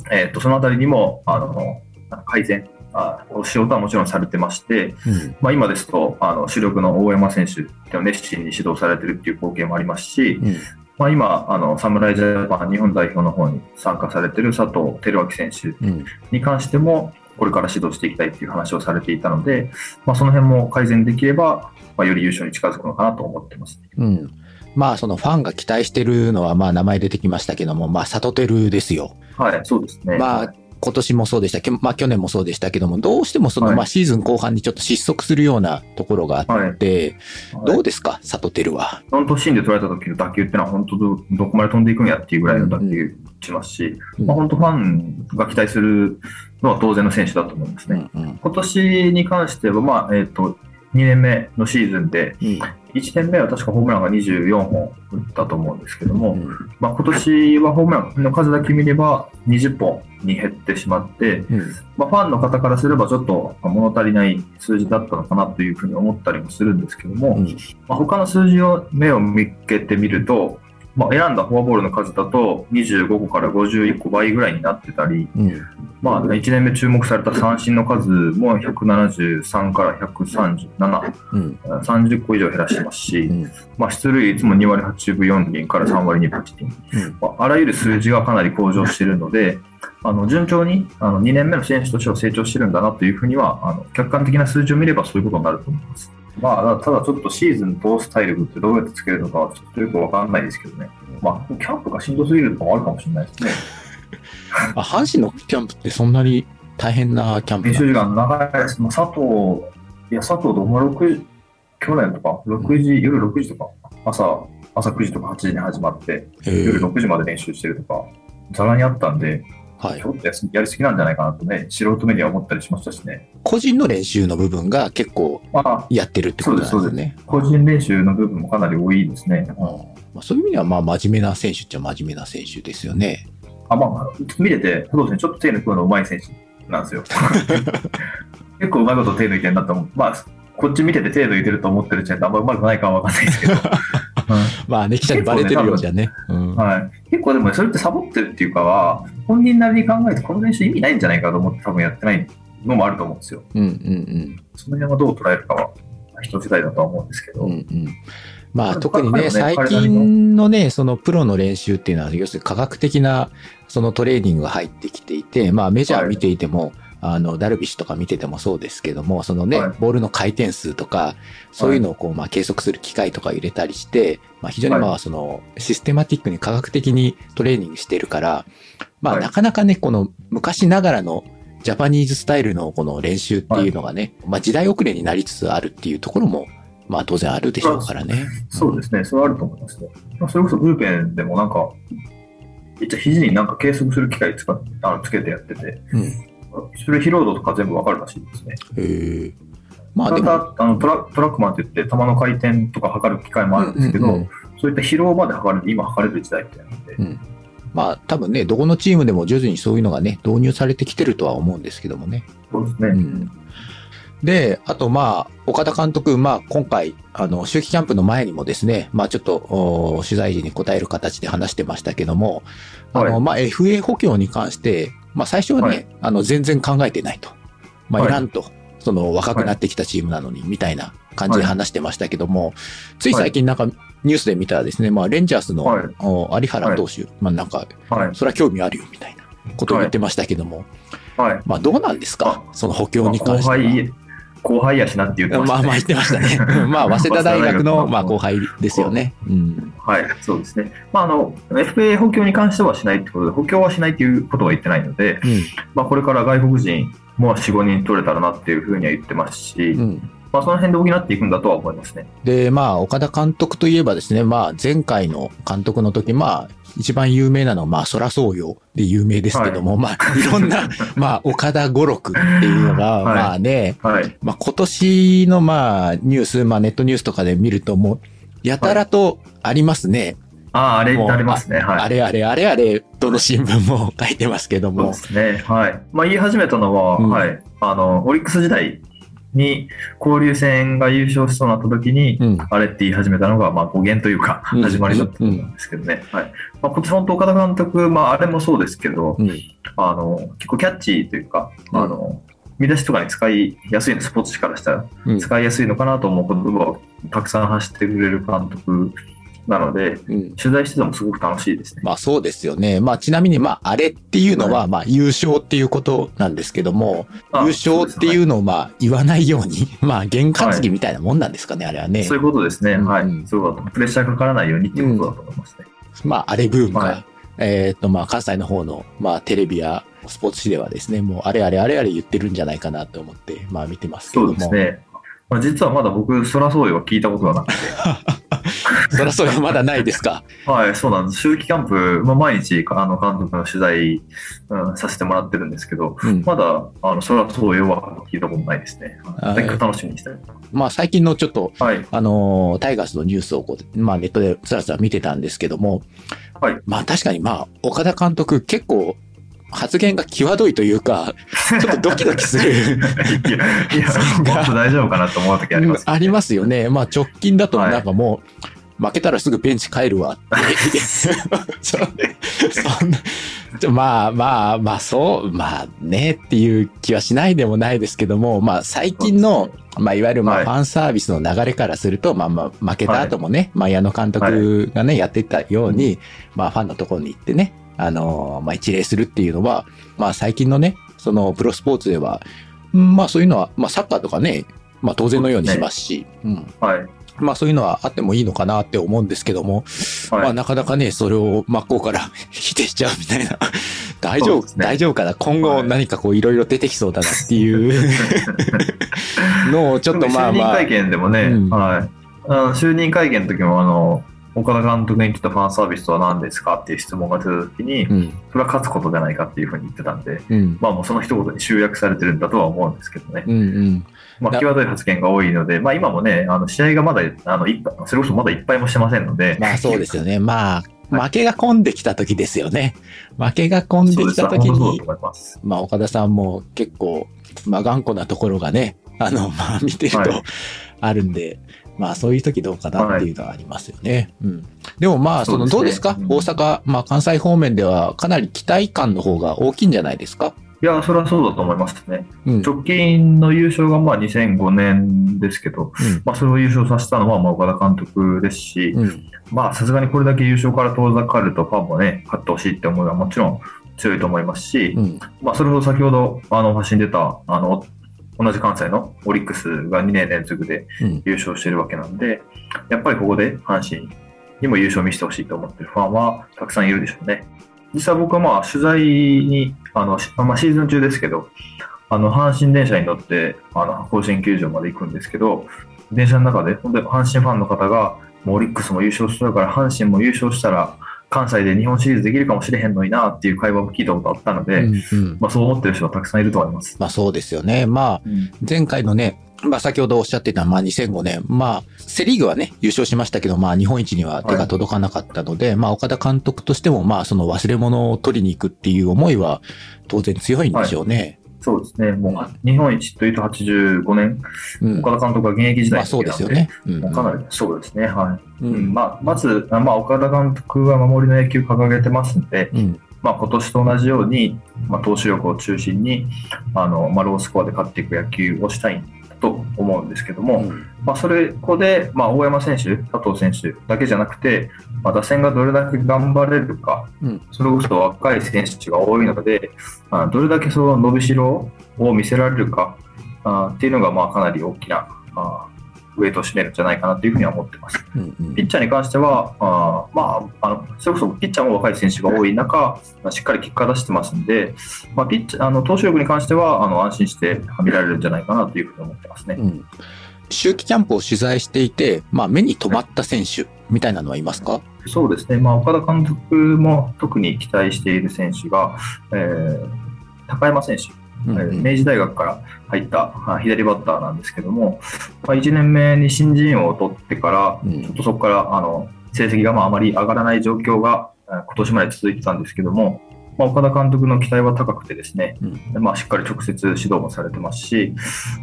[SPEAKER 1] ん、えっ、と、そのあたりにも、あの、改善、あお仕事はもちろんされてまして、
[SPEAKER 2] うん。
[SPEAKER 1] まあ、今ですと、あの、主力の大山選手って熱心に指導されてるっていう光景もありますし、
[SPEAKER 2] うん。
[SPEAKER 1] まあ、今、あの、侍ジャパン日本代表の方に参加されてる佐藤輝明選手
[SPEAKER 2] うん。
[SPEAKER 1] に関しても、これから指導していきたいっていう話をされていたので、まあ、その辺も改善できれば、まあ、より優勝に近づくのかなと思ってます。
[SPEAKER 2] うん。まあ、そのファンが期待してるのは、まあ、名前出てきましたけども、まあ、サトテルですよ。
[SPEAKER 1] はい、そうですね。
[SPEAKER 2] まあ、今年もそうでしたけど、まあ、去年もそうでしたけども、どうしてもその、
[SPEAKER 1] はい。
[SPEAKER 2] まあ、シーズン後半にちょっと失速するようなところがあ
[SPEAKER 1] はい、
[SPEAKER 2] って、
[SPEAKER 1] はい。
[SPEAKER 2] どうですか、サトテルは。
[SPEAKER 1] 本当、芯で捉えた時の打球っていうのは、本当ど、どこまで飛んでいくんやっていうぐらいの打球しますし、
[SPEAKER 2] うん。
[SPEAKER 1] まあ、本当、ファンが期待するのは当然の選手だと思いますね。
[SPEAKER 2] うんうん。
[SPEAKER 1] 今年に関しては、まあえっと2年目のシーズンで、
[SPEAKER 2] うん。
[SPEAKER 1] 1年目は確かホームランが24本打ったと思うんですけども、
[SPEAKER 2] うん。
[SPEAKER 1] まあ、今年はホームランの数だけ見れば20本に減ってしまって、
[SPEAKER 2] うん。
[SPEAKER 1] まあ、ファンの方からすればちょっと物足りない数字だったのかなというふうに思ったりもするんですけども、
[SPEAKER 2] うん。
[SPEAKER 1] まあ、他の数字を目を向けてみると、まあ、選んだフォアボールの数だと25個から51個倍ぐらいになってたり、
[SPEAKER 2] うん。
[SPEAKER 1] まあ、1年目注目された三振の数も173から137、
[SPEAKER 2] うん。
[SPEAKER 1] 30個以上減らしてますし、
[SPEAKER 2] うん。
[SPEAKER 1] まあ、出塁率も2割8分4厘から3割2分8厘、
[SPEAKER 2] うん。
[SPEAKER 1] まあ、あらゆる数字がかなり向上しているので、あの順調にあの2年目の選手としては成長してるんだなというふうには、あの客観的な数字を見ればそういうことになると思います。まあ、ただちょっとシーズン通す体力ってどうやってつけるのかはちょっとよくわかんないですけどね。まあ、キャンプがしんどすぎるとかもあるかもしれないですね。
[SPEAKER 2] あ阪神のキャンプってそんなに大変なキャンプ
[SPEAKER 1] 練
[SPEAKER 2] な
[SPEAKER 1] 習時間長いです。まあ、佐藤、いや、佐藤ども6時、去年とか、6時、夜6時とか、朝、朝9時とか8時に始まって、夜
[SPEAKER 2] へー
[SPEAKER 1] 6時まで練習してるとか、ざらにあったんで、
[SPEAKER 2] はい
[SPEAKER 1] ち。ょっとやりすぎなんじゃないかなとね、素人目には思ったりしましたしね。
[SPEAKER 2] 個人の練習の部分が結構
[SPEAKER 1] まあ、
[SPEAKER 2] やってるってことですね。
[SPEAKER 1] 個人練習の部分もかなり多いですね。
[SPEAKER 2] うんまあ、そういう意味では、まあ、真面目な選手っちゃ真面目な選手ですよね。
[SPEAKER 1] あ、まあ、見てて、そうですね、ちょっと手抜くの上手い選手なんですよ。結構うまいこと手抜いてるなと思う。まあ、こっち見てて手抜いてると思ってる時点であんまうまくないかはわかんないですけど。
[SPEAKER 2] まあね、記者にバレてるようじゃね。うん
[SPEAKER 1] はい、結構でもねそれってサボってるっていうかは、本人なりに考えて、この練習意味ないんじゃないかと思って多分やってないのもあると思うんですよ。
[SPEAKER 2] うんうん
[SPEAKER 1] その辺はどう捉えるかは人次第だとは思うんですけど。
[SPEAKER 2] うん。うんうんまあ特にね最近のね、そのプロの練習っていうのは、要するに科学的なそのトレーニングが入ってきていて、まあメジャー見ていても、あの、ダルビッシュとか見ててもそうですけども、そのね、
[SPEAKER 1] はい
[SPEAKER 2] ボールの回転数とか、そういうのをこう、まあ計測する機械とか入れたりして、まあ非常にま
[SPEAKER 1] は
[SPEAKER 2] あその、システマティックに科学的にトレーニングしてるから、まあ
[SPEAKER 1] はい
[SPEAKER 2] なかなかね、この昔ながらのジャパニーズスタイルのこの練習っていうのがね、まあ時代遅れになりつつあるっていうところも、まあ当然あるでしょうからね。
[SPEAKER 1] そうですね、それはあると思いますね。まあそれこそブルペンでもなんか、一応肘になんか計測する機械使っあのつけてやってて、
[SPEAKER 2] うん。
[SPEAKER 1] それ疲労度とか全部わかるらしいですね。
[SPEAKER 2] へ。まあでも、
[SPEAKER 1] たあのトラトラックマンって言って、球の回転とか測る機械もあるんですけど、
[SPEAKER 2] うんうんうん
[SPEAKER 1] そういった疲労まで測る、今測れる時代みたいなんで、
[SPEAKER 2] うんまあ多分ね、どこのチームでも徐々にそういうのがね、導入されてきてるとは思うんですけどもね。
[SPEAKER 1] そうですね。
[SPEAKER 2] うんで、あとまあ、岡田監督、まあ今回、あの、秋季キャンプの前にもですね、まあちょっと、取材時に答える形で話してましたけども、あの、まあ FA 補強に関して、まあ最初はね、
[SPEAKER 1] はい
[SPEAKER 2] あの、全然考えてないと。まあ
[SPEAKER 1] はい
[SPEAKER 2] いらんと。その若くなってきたチームなのに、みたいな感じで話してましたけども、つい最近なんかニュースで見たらですね、まあレンジャースの、有原投手、まあなんか、
[SPEAKER 1] はい。
[SPEAKER 2] それは興味あるよみたいなことを言ってましたけども、
[SPEAKER 1] はい。
[SPEAKER 2] まあどうなんですか？その補強に
[SPEAKER 1] 後
[SPEAKER 2] 関しては。
[SPEAKER 1] 輩、後輩やしなって言ってました、ね。
[SPEAKER 2] まあまあ言ってましたね。うんまあ、早稲田大学の、まあ、後
[SPEAKER 1] 輩。
[SPEAKER 2] 輩ですよね。うん。
[SPEAKER 1] はい、そうですね。まあ、あの、FA 補強に関してはしないってことで、補強はしないっていうことは言ってないので、まあ、これから外国人も4、5人取れたらなっていうふうには言ってますし、
[SPEAKER 2] うん。うん。
[SPEAKER 1] まあ、その辺で補っていくんだとは思いますね。
[SPEAKER 2] で、まあ、岡田監督といえばですね、まあ、前回の監督の時、まあ、一番有名なのは、まあ、空そうよで有名ですけども、まあ、いろんな、まあ、岡田語録っていうのが、
[SPEAKER 1] はい
[SPEAKER 2] まあね、
[SPEAKER 1] はい。
[SPEAKER 2] まあ、今年の、まあ、ニュース、まあ、ネットニュースとかで見ると、もう、やたらとありますね。
[SPEAKER 1] ああ、あれ、ありますね。はい。
[SPEAKER 2] あれあれあれあれ、どの新聞も書いてますけども
[SPEAKER 1] そうで。すね。はい。まあ、言い始めたのは、
[SPEAKER 2] うん
[SPEAKER 1] はい。あの、オリックス時代に交流戦が優勝しそうになった時に、
[SPEAKER 2] うん。
[SPEAKER 1] あれって言い始めたのが、まあ、語源というか、
[SPEAKER 2] うん
[SPEAKER 1] 始まりだったと思うんですけどね。はい。まあ、こっち本当岡田監督、まあ、あれもそうですけど、
[SPEAKER 2] うん。
[SPEAKER 1] あの、結構キャッチーというか、
[SPEAKER 2] うん
[SPEAKER 1] あの、見出しとかに使いやすいの、スポーツ紙からしたら、
[SPEAKER 2] うん。
[SPEAKER 1] 使いやすいのかなと思う言葉をたくさん発してくれる監督なので、
[SPEAKER 2] うん。
[SPEAKER 1] 取材しててもすごく楽しいですね。
[SPEAKER 2] まあそうですよね。まあちなみに、まああれっていうのは、まあ優勝っていうことなんですけども、
[SPEAKER 1] あ
[SPEAKER 2] 優勝っていうのをまあ言わないように、まあ験担ぎみたいなもんなんですかね、あれはね。
[SPEAKER 1] そういうことですね。
[SPEAKER 2] うん
[SPEAKER 1] はい。
[SPEAKER 2] うん
[SPEAKER 1] そう。プレッシャーかからないようにっていうことだと思いますね。
[SPEAKER 2] まああれブームが、
[SPEAKER 1] はい
[SPEAKER 2] えーっとまあ関西の方の、まあテレビやスポーツ紙ではですね、もうあれあれあれあれ言ってるんじゃないかなと思って、まあ見てますけ
[SPEAKER 1] そ
[SPEAKER 2] ども。
[SPEAKER 1] うですね。まあ、実はまだ僕、そらそうよは聞いたことがなくて。
[SPEAKER 2] そ らそれまだないですか？
[SPEAKER 1] はい、そうなんです。秋季キャンプ、まあ、毎日、あの、監督の取材、うん、させてもらってるんですけど、
[SPEAKER 2] うん。
[SPEAKER 1] まだ、あの、そらそうよは聞いたことないですね。楽しみにしてる。
[SPEAKER 2] まあ最近のちょっと、
[SPEAKER 1] はい。
[SPEAKER 2] あのータイガースのニュースをこう、まあネットでつらつら見てたんですけども、
[SPEAKER 1] はい。
[SPEAKER 2] まあ確かにまあ、岡田監督結構発言が際どいというか、ちょっとドキドキする。
[SPEAKER 1] いや、いや、大丈夫かなと思う時あります。
[SPEAKER 2] ありますよね。まあ直近だと
[SPEAKER 1] はい
[SPEAKER 2] なんかもう、負けたらすぐベンチ帰るわ って。まあまあまあそう、まあねっていう気はしないでもないですけども、まあ最近の、まあいわゆるま
[SPEAKER 1] はい
[SPEAKER 2] あファンサービスの流れからすると、まあまあ負けた後もね、まあ矢野監督がね、やってたように、まあファンのところに行ってね、あの、まあ一礼するっていうのは、まあ最近のね、そのプロスポーツでは、うんまあそういうのは、まあサッカーとかね、まあ当然のようにしますし、うん。
[SPEAKER 1] はい。
[SPEAKER 2] まあそういうのはあってもいいのかなって思うんですけども、
[SPEAKER 1] はい。
[SPEAKER 2] まあなかなかね、それを真っ向から 否定しちゃうみたいな。大丈夫、
[SPEAKER 1] ね
[SPEAKER 2] 大丈夫かな？今後
[SPEAKER 1] はい
[SPEAKER 2] 何かこういろいろ出てきそうだなっていう のをちょっとまあまあ。
[SPEAKER 1] 就任会見でもね、
[SPEAKER 2] うん
[SPEAKER 1] はい。あの就任会見の時も、あの、岡田監督に言ってたファンサービスとは何ですかっていう質問が出た時に、
[SPEAKER 2] うん。
[SPEAKER 1] それは勝つことじゃないかっていうふうに言ってたんで、
[SPEAKER 2] うん。
[SPEAKER 1] まあもうその一言に集約されてるんだとは思うんですけどね。
[SPEAKER 2] うんうん。
[SPEAKER 1] まあ、際どい発言が多いので、まあ今もね、あの試合がまだ、あの、それこそまだいっぱいもしてませんので、
[SPEAKER 2] まあそうですよね。まあ、負けが込んできた時ですよね。負けが込んで。きた時に
[SPEAKER 1] ま
[SPEAKER 2] あ岡田さんも結構、まあ頑固なところがね、あの、まあ見てると
[SPEAKER 1] はい
[SPEAKER 2] あるんで、まあそういう時どうかなっていうのはありますよね。うん。でもまあ、その、どうですか？
[SPEAKER 1] うん
[SPEAKER 2] 大阪、まあ関西方面ではかなり期待感の方が大きいんじゃないですか？
[SPEAKER 1] いや、それはそうだと思いますね。
[SPEAKER 2] うん。
[SPEAKER 1] 直近の優勝がまあ2005年ですけど、
[SPEAKER 2] うん
[SPEAKER 1] まあそれを優勝させたのはまあ岡田監督ですし、
[SPEAKER 2] うん。
[SPEAKER 1] まあさすがにこれだけ優勝から遠ざかるとファンもね、勝ってほしいって思いはもちろん強いと思いますし、
[SPEAKER 2] うん。
[SPEAKER 1] まあそれほど先ほどあの発信出た、あの、同じ関西のオリックスが2年連続で
[SPEAKER 2] うん。
[SPEAKER 1] 優勝してるわけなんで、やっぱりここで阪神にも優勝を見せてほしいと思ってるファンはたくさんいるでしょうね。実際僕はまあ取材に、あの、しまあ、シーズン中ですけど、あの、阪神電車に乗って、あの、甲子園球場まで行くんですけど、電車の中で、本当に阪神ファンの方が、もうオリックスも優勝してるから、阪神も優勝したら、関西で日本シリーズできるかもしれへんのになっていう会話も聞いたことあったので、
[SPEAKER 2] うんうん
[SPEAKER 1] まあそう思ってる人はたくさんいると思います。
[SPEAKER 2] まあそうですよね。まあ、前回のね、まあ先ほどおっしゃってた、まあ2005年、まあセリーグはね、優勝しましたけど、まあ日本一には手が届かなかったので、まあ岡田監督としても、まあその忘れ物を取りに行くっていう思いは当然強いんでしょうね。
[SPEAKER 1] そうですね。もう、日本一というと85年、
[SPEAKER 2] うん。
[SPEAKER 1] 岡田監督が現役時代
[SPEAKER 2] まあそうですよね。
[SPEAKER 1] かなりそうですね。はい。
[SPEAKER 2] う
[SPEAKER 1] うん
[SPEAKER 2] ん。
[SPEAKER 1] まあ、まず、まあ、岡田監督は守りの野球掲げてますんで、
[SPEAKER 2] うん。
[SPEAKER 1] まあ、今年と同じように、まあ、投手力を中心に、あの、まあ、ロースコアで勝っていく野球をしたいと思うんですけども、まあ、それ、ここで、まあ、大山選手、佐藤選手だけじゃなくて、まあ、打線がどれだけ頑張れるか、
[SPEAKER 2] うん。
[SPEAKER 1] それこそ若い選手が多いので、あどれだけその伸びしろを見せられるかあっていうのが、まあ、かなり大きなあウェイトを占めるんじゃないかなというふうには思ってます。
[SPEAKER 2] うんうん
[SPEAKER 1] ピッチャーに関しては、あーまあ、あのそれこそピッチャーも若い選手が多い中、まあしっかり結果出してますんで、まあ、ピッチャーあの投手力に関してはあの安心して見られるんじゃないかなというふうに思ってますね。
[SPEAKER 2] うん。秋季キャンプを取材していて、まあ目に留まった選手みたいなのはいますか？
[SPEAKER 1] そうですね、まあ、岡田監督も特に期待している選手が、えー高山選手、明治大学から入ったあ左バッターなんですけども、まあ、1年目に新人王を取ってから、
[SPEAKER 2] うん。
[SPEAKER 1] ちょっとそこからあの成績がまああまり上がらない状況がえー今年まで続いてたんですけども、まあ、岡田監督の期待は高くてですね、
[SPEAKER 2] うん
[SPEAKER 1] まあ、しっかり直接指導もされてますし、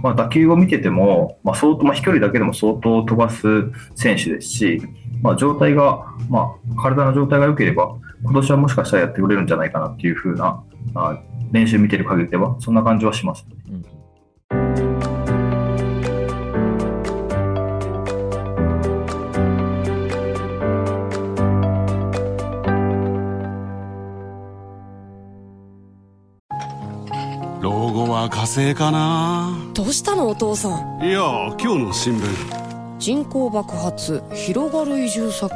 [SPEAKER 1] まあ、打球を見てても、まあ、相当、まあ、飛距離だけでも相当飛ばす選手ですし、まあ、状態が、まあ、体の状態が良ければ、今年はもしかしたらやってくれるんじゃないかなっていう風な、あ練習見てる限りでは、そんな感じはします。
[SPEAKER 2] うん
[SPEAKER 4] 老後は火星かな？
[SPEAKER 5] どうしたのお父さん？
[SPEAKER 4] いや今日の新聞。
[SPEAKER 5] 人口爆発広がる移住先。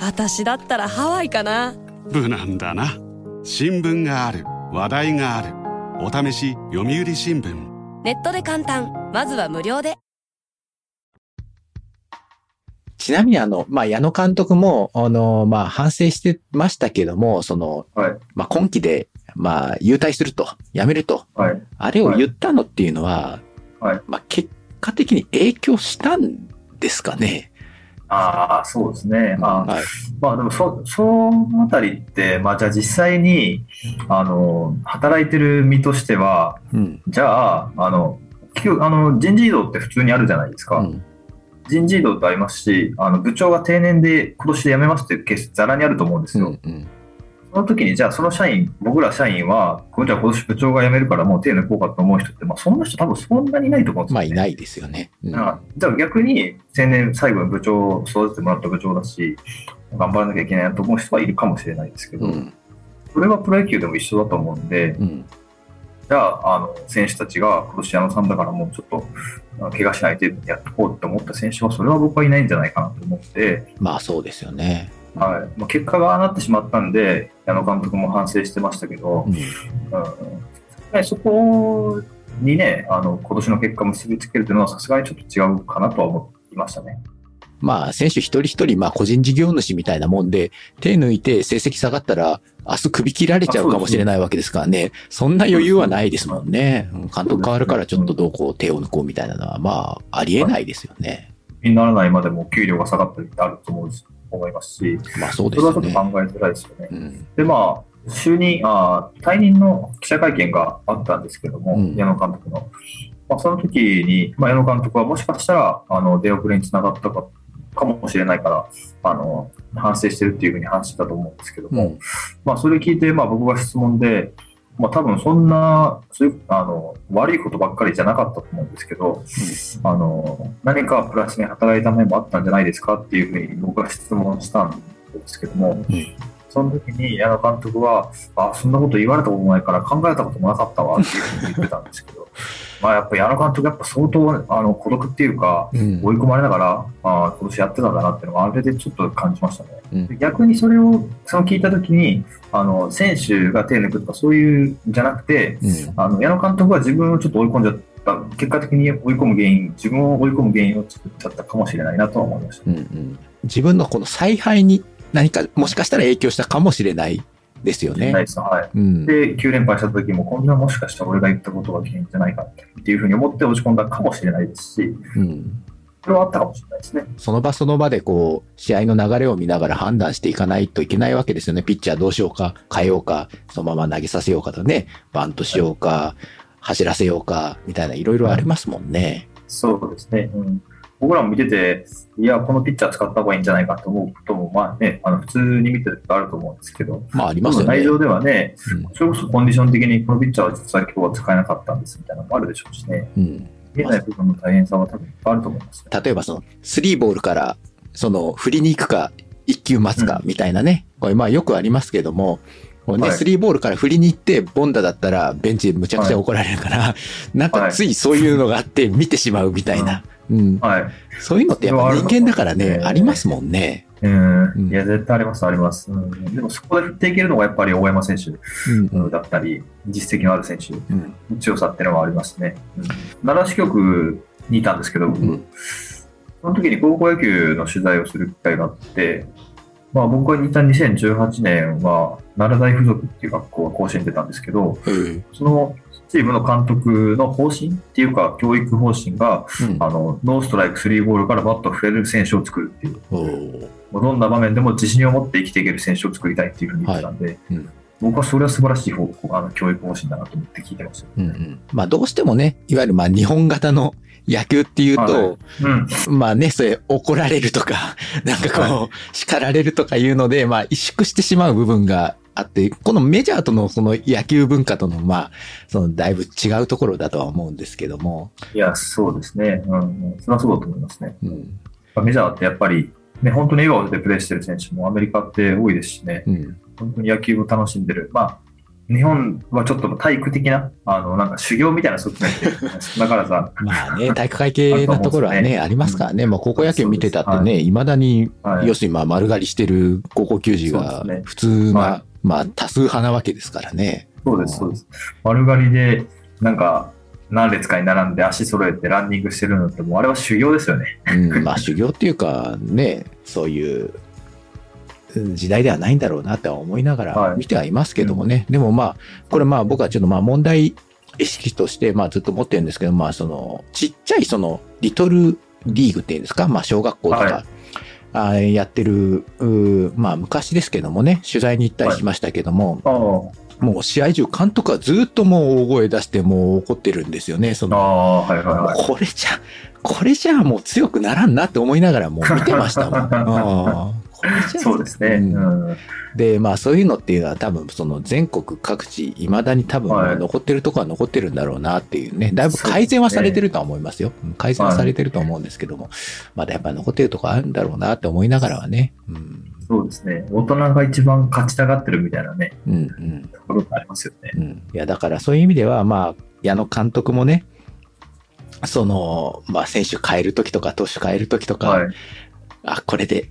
[SPEAKER 5] 私だったらハワイかな。
[SPEAKER 4] 無難だな。新聞がある話題があるお試し読売新聞
[SPEAKER 5] ネットで簡単まずは無料で
[SPEAKER 2] ちなみにあの、まあ、矢野監督も、あの、まあ、反省してましたけども、その、
[SPEAKER 1] はい。
[SPEAKER 2] まあ、今期で、まあ、優退すると、辞めると、
[SPEAKER 1] はい。
[SPEAKER 2] あれを言ったのっていうのは、
[SPEAKER 1] はい
[SPEAKER 2] まあ、結果的に影響したんですかね？
[SPEAKER 1] ああ、そうですね。まあ、
[SPEAKER 2] はい。
[SPEAKER 1] まあでもそ、そのあたりって、まあじゃあ実際に、あの、働いてる身としては、
[SPEAKER 2] うん。
[SPEAKER 1] じゃあ、あの、きゅあの人事異動って普通にあるじゃないですか。
[SPEAKER 2] うん。
[SPEAKER 1] 人事異動ってありますし、あの部長が定年で今年で辞めますっていうケースざらにあると思うんですよ。
[SPEAKER 2] うん。うん。
[SPEAKER 1] その時に、じゃあその社員、僕ら社員は、じゃあ今年部長が辞めるからもう手抜こうかと思う人って、まあそんな人多分そんなにいないと思うんですよ、
[SPEAKER 2] まあ、
[SPEAKER 1] ね。
[SPEAKER 2] いないですよね。うん。
[SPEAKER 1] あじゃあ逆に青年最後に部長を育ててもらった部長だし、頑張らなきゃいけないなと思う人はいるかもしれないですけど、
[SPEAKER 2] うん。
[SPEAKER 1] それはプロ野球でも一緒だと思うんで、
[SPEAKER 2] うん。
[SPEAKER 1] じゃあ、あの選手たちが今年矢野さんだからもうちょっと怪我しないでやっておこうって思った選手は、それは僕はいないんじゃないかなと思って、
[SPEAKER 2] まあ、そうですよね。
[SPEAKER 1] はいまあ、結果がああなってしまったんで、矢野監督も反省してましたけど、
[SPEAKER 2] うん。
[SPEAKER 1] うんうんそこにね、あの今年の結果を結びつけるというのは、さすがにちょっと違うかなとは思いましたね。
[SPEAKER 2] まあ、選手一人一人、まあ、個人事業主みたいなもんで、手抜いて成績下がったら、明日首切られちゃうかもしれないわけですからね。そんな余裕はないですもんね。うん監督変わるからちょっとどうこう手を抜こうみたいなのは、まあ、ありえないですよね。
[SPEAKER 1] にならないまでも給料が下がったりってあると思う思いますし、
[SPEAKER 2] まあ、そうで
[SPEAKER 1] それ
[SPEAKER 2] すよね。
[SPEAKER 1] はちょっと考えづらいですよね。
[SPEAKER 2] うん。
[SPEAKER 1] で、まあ、就任、あー退任の記者会見があったんですけども、
[SPEAKER 2] うん
[SPEAKER 1] 矢野監督の。まあ、その時に、まあ、矢野監督はもしかしたら、あの、出遅れにつながったかかもしれないから、あの、反省してるっていうふうに話してたと思うんですけども、
[SPEAKER 2] うん
[SPEAKER 1] まあ、それ聞いて、まあ、僕が質問で、まあ、多分そんな、そういう、あの、悪いことばっかりじゃなかったと思うんですけど、あの、何かプラスに働いた面もあったんじゃないですかっていうふうに僕が質問したんですけども、
[SPEAKER 2] うん。
[SPEAKER 1] その時に矢野監督は、あ、そんなこと言われたことないから考えたこともなかったわっていうふうに言ってたんですけど、まあやっぱ矢野監督やっぱ相当あの孤独っていうか、
[SPEAKER 2] うん
[SPEAKER 1] 追い込まれながら、あ今年やってたんだなっていうのがあれでちょっと感じましたね。
[SPEAKER 2] うん
[SPEAKER 1] で逆にそれをその聞いた時に、あの選手が手抜くとかそういうんじゃなくて、
[SPEAKER 2] うん。
[SPEAKER 1] あの矢野監督は自分をちょっと追い込んじゃった、結果的に追い込む原因、自分を追い込む原因を作っちゃったかもしれないなとは思いました。
[SPEAKER 2] うんうん自分のこの采配に何か、もしかしたら影響したかもしれないですよね
[SPEAKER 1] はい。
[SPEAKER 2] うん。
[SPEAKER 1] で、9連敗した時も、こんなもしかしたら俺が言ったことが原因じゃないかっていうふうに思って落ち込んだかもしれないですし、
[SPEAKER 2] うん。
[SPEAKER 1] それはあったかもしれないですね。
[SPEAKER 2] その場その場でこう、試合の流れを見ながら判断していかないといけないわけですよね。ピッチャーどうしようか、変えようか、そのまま投げさせようかとね、バントしようか、走らせようか、みたいないろいろありますもんね。
[SPEAKER 1] そうですね。うん、僕らも見てて、いや、このピッチャー使った方がいいんじゃないかと思うことも、まあね、あの普通に見てるとあると思うんですけど、
[SPEAKER 2] まあありますよね。
[SPEAKER 1] 内情ではね、
[SPEAKER 2] うん
[SPEAKER 1] それこそコンディション的にこのピッチャーは実は今日は使えなかったんですみたいなのもあるでしょうしね。
[SPEAKER 2] うん。
[SPEAKER 1] 見えない部分の大変さは多分あると思います、ね。
[SPEAKER 2] 例えばその、スリーボールから、その、振りに行くか、一球待つか、みたいなね。これまあよくありますけども、ね、
[SPEAKER 1] はい
[SPEAKER 2] スリーボールから振りに行って、ボンダだったらベンチでむちゃくちゃ怒られるから、なんかついそういうのがあって見てしまうみたいな。うん。
[SPEAKER 1] はい。
[SPEAKER 2] そういうのってやっぱ人間だからね、
[SPEAKER 1] うん
[SPEAKER 2] ありますもんね。
[SPEAKER 1] うん
[SPEAKER 2] うん
[SPEAKER 1] いや、絶対あります、あります。うん、でもそこで振っていけるのがやっぱり大山選手
[SPEAKER 2] うん。
[SPEAKER 1] だったり、実績のある選手
[SPEAKER 2] うん。
[SPEAKER 1] の強さっていうのはありますね。うん、奈良支局にいたんですけど、僕
[SPEAKER 2] うん
[SPEAKER 1] その時に高校野球の取材をする機会があって、まあ僕がいた2018年は、奈良大附属っていう学校が甲子園出たんですけど、そのチームの監督の方針っていうか、教育方針が、
[SPEAKER 2] うん
[SPEAKER 1] あの、ノーストライク、スリーボールからバットを振れる選手を作るっていう。うどんな場面でも自信を持って生きていける選手を作りたいっていうふうに言ってたんで、
[SPEAKER 2] いうん
[SPEAKER 1] 僕はそれは素晴らしい方向あの教育方針だなと思って聞いてました。
[SPEAKER 2] うんうんまあどうしてもね、いわゆるまあ日本型の野球っていうと、
[SPEAKER 1] はいうん。
[SPEAKER 2] まあね、それ怒られるとか、なんかこう、叱られるとかいうので、まあ萎縮してしまう部分があって、このメジャーとのその野球文化とのまあ、そのだいぶ違うところだとは思うんですけども、
[SPEAKER 1] いや、そうですね。うん。それはそうだと思いますね。
[SPEAKER 2] うん。
[SPEAKER 1] メジャーってやっぱり、ね、本当に笑顔でプレーしてる選手もアメリカって多いですしね、
[SPEAKER 2] うん。
[SPEAKER 1] 本当に野球を楽しんでる。まあ、日本はちょっと体育的な、あの、なんか修行みたいな側面って、だからさ、
[SPEAKER 2] まあね、体育会系なところはね、ありますからね。まあ高校野球見てたってね、未だに、
[SPEAKER 1] はい
[SPEAKER 2] 要するにまあ丸刈りしてる高校球児が普通な、
[SPEAKER 1] は
[SPEAKER 2] まあ多数派なわけですからね。
[SPEAKER 1] そうです、そうです。丸刈りで、なんか、何列かに並んで足揃えてランニングしてるのって、もうあれは修行ですよね。
[SPEAKER 2] うん、まあ修行っていうかね、そういううん時代ではないんだろうなとは思いながら
[SPEAKER 1] はい
[SPEAKER 2] 見てはいますけどもね。でもまあ、これまあ僕はちょっとまあ問題意識としてまあずっと持ってるんですけど、まあそのちっちゃいそのリトルリーグっていうんですか、まあ小学校とか、
[SPEAKER 1] はい
[SPEAKER 2] あやってる、まあ昔ですけどもね、取材に行ったりしましたけども、
[SPEAKER 1] ああ、
[SPEAKER 2] もう試合中監督はずっともう大声出してもう怒ってるんですよね。その
[SPEAKER 1] はいはいはい。
[SPEAKER 2] これじゃ、これじゃもう強くならんなって思いながらもう見てましたもん。
[SPEAKER 1] そうですね。
[SPEAKER 2] うん
[SPEAKER 1] うん
[SPEAKER 2] で、まあそういうのっていうのは多分その全国各地、未だに多分
[SPEAKER 1] はい
[SPEAKER 2] 残ってるとこは残ってるんだろうなっていうね。だいぶ改善はされてるとは思いますよ。うん改善はされてると思うんですけども、まだやっぱり残ってるとこあるんだろうなって思いながらはね。うん。
[SPEAKER 1] そうですね。大人が一番勝ちたがってるみたいなね、
[SPEAKER 2] うんうん。
[SPEAKER 1] ところがありますよね。
[SPEAKER 2] うん。いや、だからそういう意味では、まあ、矢野監督もね、その、まあ、選手変えるときとか、投手変えるときとか、
[SPEAKER 1] はい。
[SPEAKER 2] あ、これで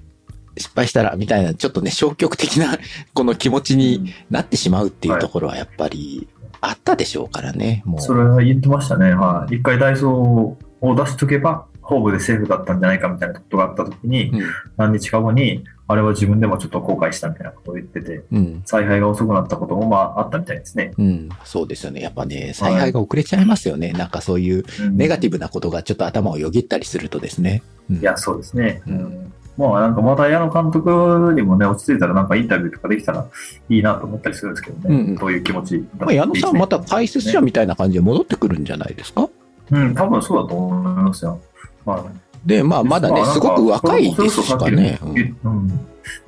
[SPEAKER 2] 失敗したら、みたいな、ちょっとね、消極的な、この気持ちになってしまうっていうところは、やっぱり、あったでしょうからね、もう。
[SPEAKER 1] それは言ってましたね。はい。一回ダイソーを出しとけば、ホームでセーフだったんじゃないかみたいなことがあったときに、
[SPEAKER 2] うん。
[SPEAKER 1] 何日か後に、あれは自分でもちょっと後悔したみたいなことを言ってて、
[SPEAKER 2] うん。
[SPEAKER 1] 采配が遅くなったこともまああったみたいですね。
[SPEAKER 2] うん。そうですよね。やっぱね、采配が遅れちゃいますよね。なんかそういう、
[SPEAKER 1] うん
[SPEAKER 2] ネガティブなことがちょっと頭をよぎったりするとですね。うん
[SPEAKER 1] いや、そうですね。
[SPEAKER 2] う
[SPEAKER 1] うんん。まあなんかまた矢野監督にもね、落ち着いたらなんかインタビューとかできたらいいなと思ったりするんですけどね。
[SPEAKER 2] うんうん
[SPEAKER 1] どういう気持ちだった
[SPEAKER 2] まあ、矢野さんまた解説者
[SPEAKER 1] ね
[SPEAKER 2] みたいな感じで戻ってくるんじゃないですか？
[SPEAKER 1] うん、多分そうだと思いますよ。まあ、
[SPEAKER 2] で、まあ、まだね、すごく若いですしかね。うん
[SPEAKER 1] うん。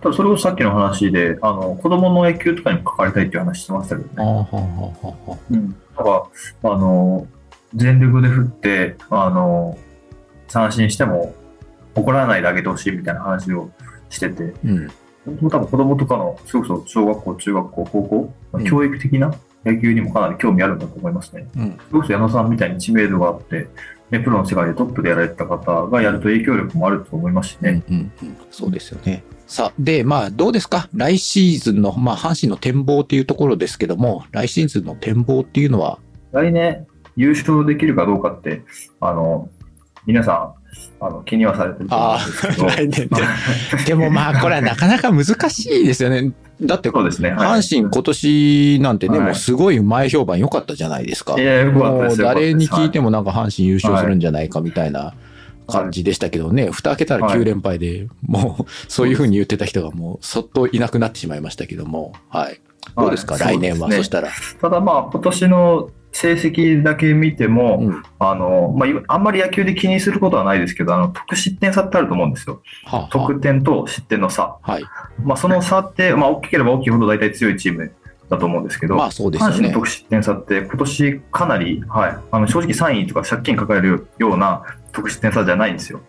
[SPEAKER 1] ただそれこそさっきの話で、あの、子供の野球とかにも関わりたいっていう話してましたけどね。うん。だから、あの、全力で振って、あの、三振しても怒らないであげてほしいみたいな話をしてて、
[SPEAKER 2] うん。
[SPEAKER 1] 本当多分子供とかの、それこそ小学校、中学校、高校、
[SPEAKER 2] うん
[SPEAKER 1] 教育的な野球にもかなり興味あるんだと思いますね。
[SPEAKER 2] うん。
[SPEAKER 1] それこそ矢野さんみたいに知名度があって、ね、プロの世界でトップでやられてた方がやると影響力もあると思いますし
[SPEAKER 2] うん
[SPEAKER 1] ね。
[SPEAKER 2] うんうん。そうですよね。さあ、で、まあ、どうですか？来シーズンの、まあ、阪神の展望っていうところですけども、来シーズンの展望っていうのは、
[SPEAKER 1] 来年優勝できるかどうかって、あの、皆さん、あの、気にはされてると思うんですけど。
[SPEAKER 2] 来年で。でもまあ、これはなかなか難しいですよね。だって、
[SPEAKER 1] そうですねはい
[SPEAKER 2] 阪神今年なんてね、
[SPEAKER 1] はい
[SPEAKER 2] もうすごい前評判良かったじゃないですか。
[SPEAKER 1] いや、よかった
[SPEAKER 2] もう
[SPEAKER 1] ですよ
[SPEAKER 2] 誰に聞いて
[SPEAKER 1] も。
[SPEAKER 2] もなんか阪神優勝するんじゃないかみたいな感じでしたけどね、蓋開けたら9連敗で、もうそういうふうに言ってた人がもうそっといなくなってしまいましたけども、はい。どうですか、
[SPEAKER 1] はい
[SPEAKER 2] 来年は。そ,、
[SPEAKER 1] ね
[SPEAKER 2] したら。
[SPEAKER 1] ただまあ、今年の成績だけ見ても、
[SPEAKER 2] うん。
[SPEAKER 1] あの、まあ、今あんまり野球で気にすることはないですけど、あの、得失点差ってあると思うんですよ。
[SPEAKER 2] はあ、は
[SPEAKER 1] 得点と失点の差。
[SPEAKER 2] あ、はい。
[SPEAKER 1] まあ、その差って、まあ、大きければ大きいほど大体強いチームだと思うんですけど、
[SPEAKER 2] まあそうですよね。
[SPEAKER 1] 阪神の得失点差って今年かなり、はい、あの正直3位とか借金抱えるような得失点差じゃないんですよ。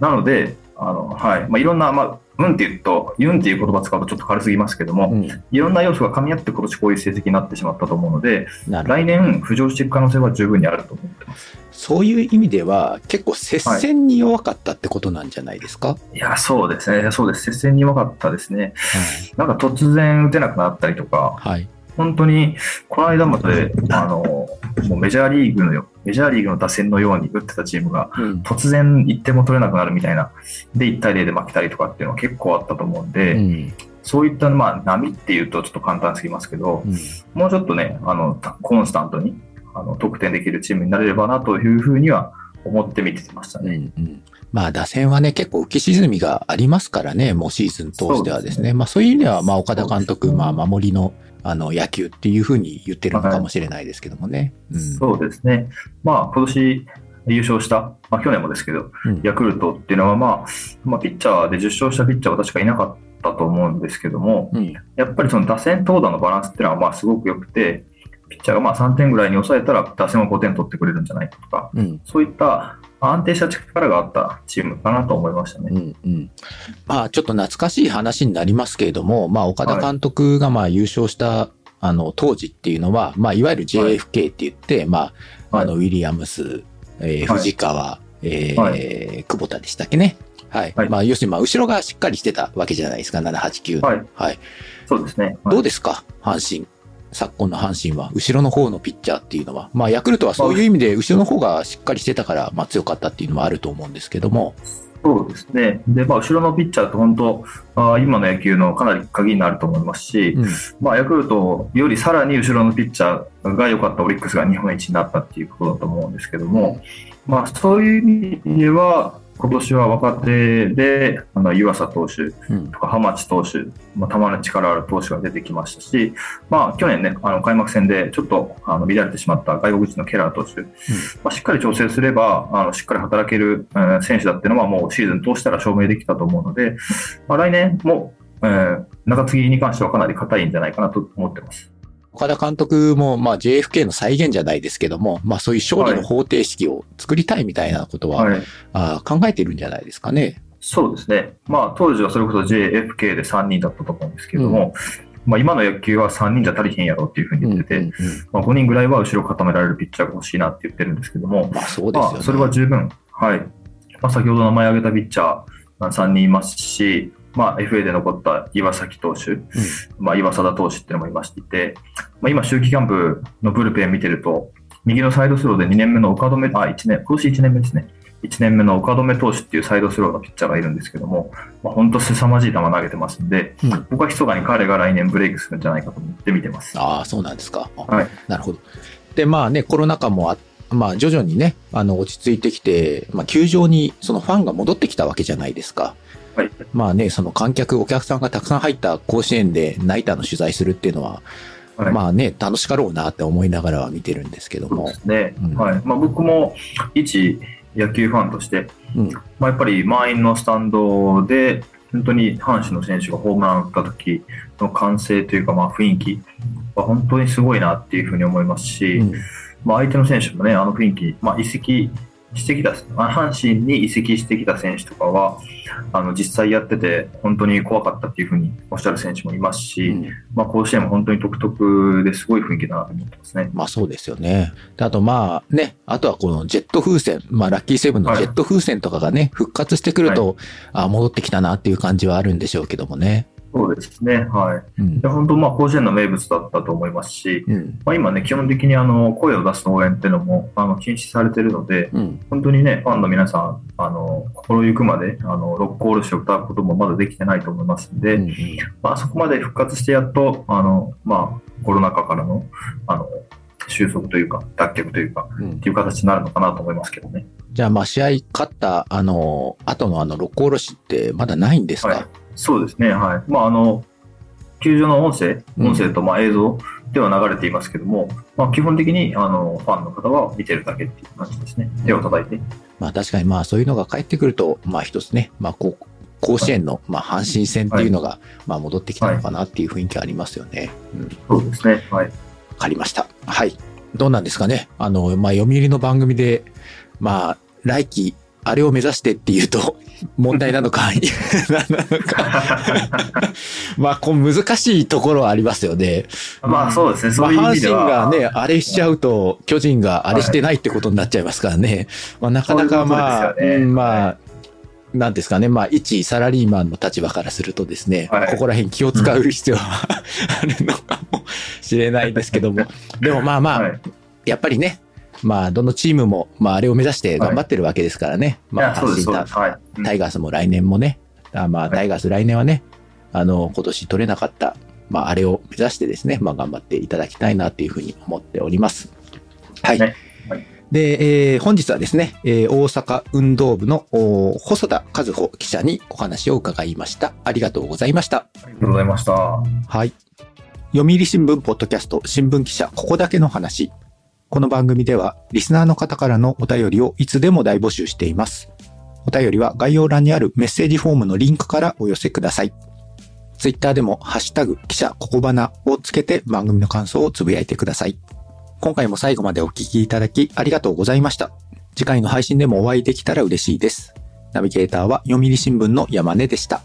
[SPEAKER 1] なので、あのはいまあ、いろんな、まあ、うんって言うと、うんっていう言葉使うとちょっと軽すぎますけども、
[SPEAKER 2] うん。
[SPEAKER 1] いろんな要素が噛み合って今年こういう成績になってしまったと思うので。来年浮上していく可能性は十分にあると思ってます。
[SPEAKER 2] そういう意味では、結構接戦に弱かったってことなんじゃないですか、
[SPEAKER 1] いや、そうですね、そうです。接戦に弱かったですね。なんか突然打てなくなったりとか、
[SPEAKER 2] はい。はい。
[SPEAKER 1] 本当にこの間まであのもうメジャーリーグのメジャーリーグの打線のように打ってたチームが、
[SPEAKER 2] うん。
[SPEAKER 1] 突然1点も取れなくなるみたいな、で、1対0で負けたりとかっていうのは結構あったと思うんで、
[SPEAKER 2] うん。
[SPEAKER 1] そういった、まあ、波っていうとちょっと簡単すぎますけど、
[SPEAKER 2] うん
[SPEAKER 1] もうちょっとね、あの、コンスタントに、あの、得点できるチームになれればなというふうには思って見てました
[SPEAKER 2] うん
[SPEAKER 1] ね。
[SPEAKER 2] うんまあ打線はね、結構浮き沈みがありますからね、もうシーズン通してはですね。
[SPEAKER 1] す
[SPEAKER 2] まあそういう意味では、まあ岡田監督、まあ守りの、あの野球っていうふうに言ってるのかもしれないですけどもね。うん。
[SPEAKER 1] そうですね。まあ、今年優勝した、まあ、去年もですけど、
[SPEAKER 2] うん
[SPEAKER 1] ヤクルトっていうのは、まあ、まあ、ピッチャーで10勝したピッチャーは確かいなかったと思うんですけども、
[SPEAKER 2] うん。
[SPEAKER 1] やっぱりその打線投打のバランスっていうのは、まあ、すごく良くて、ピッチャーがまあ3点ぐらいに抑えたら、打線を5点取ってくれるんじゃないかとか、
[SPEAKER 2] うん。
[SPEAKER 1] そういった安定した力があったチームかなと思いましたね。
[SPEAKER 2] うんうん。まあちょっと懐かしい話になりますけれども、まあ岡田監督がまあ優勝した、あの当時っていうのは、まあいわゆる JFK って言って、まあ、
[SPEAKER 1] はい
[SPEAKER 2] あのウィリアムス、えー
[SPEAKER 1] はい
[SPEAKER 2] 藤川、えー
[SPEAKER 1] は
[SPEAKER 2] 久保田でしたっけね。はい。
[SPEAKER 1] はい
[SPEAKER 2] まあ要するにまあ後ろがしっかりしてたわけじゃないですか、7、8、9の。
[SPEAKER 1] はい。
[SPEAKER 2] はい。
[SPEAKER 1] そうですね。
[SPEAKER 2] どうですか阪神。昨今の阪神は、後ろの方のピッチャーっていうのは、まあ、ヤクルトはそういう意味で、後ろの方がしっかりしてたから、まあ、強かったっていうのもあると思うんですけども、
[SPEAKER 1] そうですね。で、まあ、後ろのピッチャーって本当、あー今の野球のかなり鍵になると思いますし、
[SPEAKER 2] うん、
[SPEAKER 1] まあ、ヤクルトよりさらに後ろのピッチャーが良かったオリックスが日本一になったっていうことだと思うんですけども、まあ、そういう意味では、今年は若手で、あの、湯浅投手
[SPEAKER 2] うん、
[SPEAKER 1] とか浜地投手、まあ、たまに力ある投手が出てきましたし、まあ、去年ね、あの、開幕戦でちょっと、あの、乱れてしまった外国人のケラー投手、まあ、しっかり調整すれば、あの、しっかり働ける、えー選手だっていうのはもうシーズン通したら証明できたと思うので、まあ、来年も、えー中継ぎに関してはかなり硬いんじゃないかなと思ってます。
[SPEAKER 2] 岡田監督も、まあ、JFK の再現じゃないですけども、まあ、そういう勝利の方程式を作りたいみたいなことは、
[SPEAKER 1] はい。
[SPEAKER 2] あー考えてるんじゃないですかね。
[SPEAKER 1] そうですね。まあ、当時はそれこそ JFK で3人だったと思うんですけども、まあ、今の野球は3人じゃ足りへんやろっていうふうに言ってて、
[SPEAKER 2] うんうんうん
[SPEAKER 1] まあ、5人ぐらいは後ろ固められるピッチャーが欲しいなって言ってるんですけども、
[SPEAKER 2] まあ、そうですよね。
[SPEAKER 1] まあ、それは十分、はい。まあ、先ほど名前挙げたピッチャー3人いますし、まあ、FA で残った岩崎投手、まあ、岩貞投手っていうのもいまして、まあ、今、秋季キャンプのブルペン見てると、右のサイドスローで2年目の岡留、あ、1年、今年1年目ですね。1年目の岡留投手っていうサイドスローのピッチャーがいるんですけども、まあ、本当凄まじい球投げてますんで、
[SPEAKER 2] うん
[SPEAKER 1] 僕は密かに彼が来年ブレイクするんじゃないかと思って見てます。
[SPEAKER 2] ああ、そうなんですか。あ
[SPEAKER 1] はい。
[SPEAKER 2] なるほど。で、まあね、コロナ禍もあ、まあ徐々にね、あの、落ち着いてきて、まあ球場にそのファンが戻ってきたわけじゃないですか。
[SPEAKER 1] はい。
[SPEAKER 2] まあね、その観客、お客さんがたくさん入った甲子園でナイターの取材するっていうのは、
[SPEAKER 1] はい
[SPEAKER 2] まあね、楽しかろうなって思いながらは見てるんですけども
[SPEAKER 1] ね。
[SPEAKER 2] うん
[SPEAKER 1] はい。まあ、僕も一野球ファンとして、
[SPEAKER 2] うん。
[SPEAKER 1] まあ、やっぱり満員のスタンドで、本当に阪神の選手がホームラン打った時の歓声というか、まあ、雰囲気は本当にすごいなっていうふうに思いますし、
[SPEAKER 2] うん
[SPEAKER 1] まあ、相手の選手もね、あの雰囲気、まあ、移籍してきた、まあ阪神に移籍してきた選手とかは、あの実際やってて、本当に怖かったっていうふうにおっしゃる選手もいますし、
[SPEAKER 2] うん
[SPEAKER 1] まあ、甲子園も本当に独特ですごい雰囲気だなと思ってますね。
[SPEAKER 2] まあそうですよね。であとまあね、あとはこのジェット風船、まあラッキーセブンのジェット風船とかがね、復活してくると、あ戻ってきたなっていう感じはあるんでしょうけどもね。
[SPEAKER 1] そうですね。はい。
[SPEAKER 2] うん
[SPEAKER 1] で。本当、まあ、甲子園の名物だったと思いますし、
[SPEAKER 2] うん。
[SPEAKER 1] まあ、今ね、基本的にあの声を出す応援っていうのもあの禁止されているので、
[SPEAKER 2] うん。
[SPEAKER 1] 本当にね、ファンの皆さん、あの心ゆくまであのロックオールして歌うこともまだできてないと思いますんで、
[SPEAKER 2] うんうん
[SPEAKER 1] まあ、そこまで復活してやっと、あのまあ、コロナ禍からのあの収束というか、脱却というか、
[SPEAKER 2] うん
[SPEAKER 1] っていう形になるのかなと思いますけどね。
[SPEAKER 2] じゃあまあ試合勝った、あの、後のあの、六甲おろしってまだないんですか、
[SPEAKER 1] はいそうですね、はい。まあ、あの、球場の音声、
[SPEAKER 2] うん
[SPEAKER 1] 音声とまあ映像では流れていますけども、まあ、基本的にあのファンの方は見てるだけっていう感じですね。手を叩いて。
[SPEAKER 2] まあ確かにまあそういうのが帰ってくると、まあ一つね、まあこう、甲子園の、まあ阪神戦っていうのが、まあ戻ってきたのかなっていう雰囲気ありますよね。うん。
[SPEAKER 1] そうですね、はい。
[SPEAKER 2] わかりました。はい。どうなんですかね。あの、まあ、読売の番組で、まあ、来季、あれを目指してっていうと、問題なのか、何なのか。まあ、こう難しいところはありますよね。
[SPEAKER 1] まあそうですね、
[SPEAKER 2] まあ、
[SPEAKER 1] そういう意
[SPEAKER 2] 阪神
[SPEAKER 1] 味では。
[SPEAKER 2] がね、あれしちゃうと、巨人があれしてないってことになっちゃいますからね。まあ、なかなかまあ、
[SPEAKER 1] そういうね
[SPEAKER 2] うんまあ、なんですかね。まあ、一サラリーマンの立場からするとですね、
[SPEAKER 1] はい
[SPEAKER 2] ここら辺気を使う必要は あるのかもしれないですけども。でもまあまあ、
[SPEAKER 1] はい、
[SPEAKER 2] やっぱりね、まあ、どのチームも、まあ、あれを目指して頑張ってるわけですからね。
[SPEAKER 1] い
[SPEAKER 2] まあ、
[SPEAKER 1] や、そうです、そう
[SPEAKER 2] 阪神
[SPEAKER 1] です。はい。うん
[SPEAKER 2] タイガースも来年もね、あまあ、
[SPEAKER 1] はい
[SPEAKER 2] タイガース来年はね、あの、今年取れなかった、まあ、あれを目指してですね、まあ、頑張っていただきたいなというふうに思っております。はい。
[SPEAKER 1] ねはい
[SPEAKER 2] で、えー本日はですね、えー大阪運動部のお細田和穂記者にお話を伺いました。ありがとうございました。
[SPEAKER 1] ありがとうございました。
[SPEAKER 2] はい。読売新聞ポッドキャスト新聞記者ここだけの話。この番組ではリスナーの方からのお便りをいつでも大募集しています。お便りは概要欄にあるメッセージフォームのリンクからお寄せください。ツイッターでもハッシュタグ記者ここばなをつけて番組の感想をつぶやいてください。今回も最後までお聞きいただきありがとうございました。次回の配信でもお会いできたら嬉しいです。ナビゲーターは読売新聞の山根でした。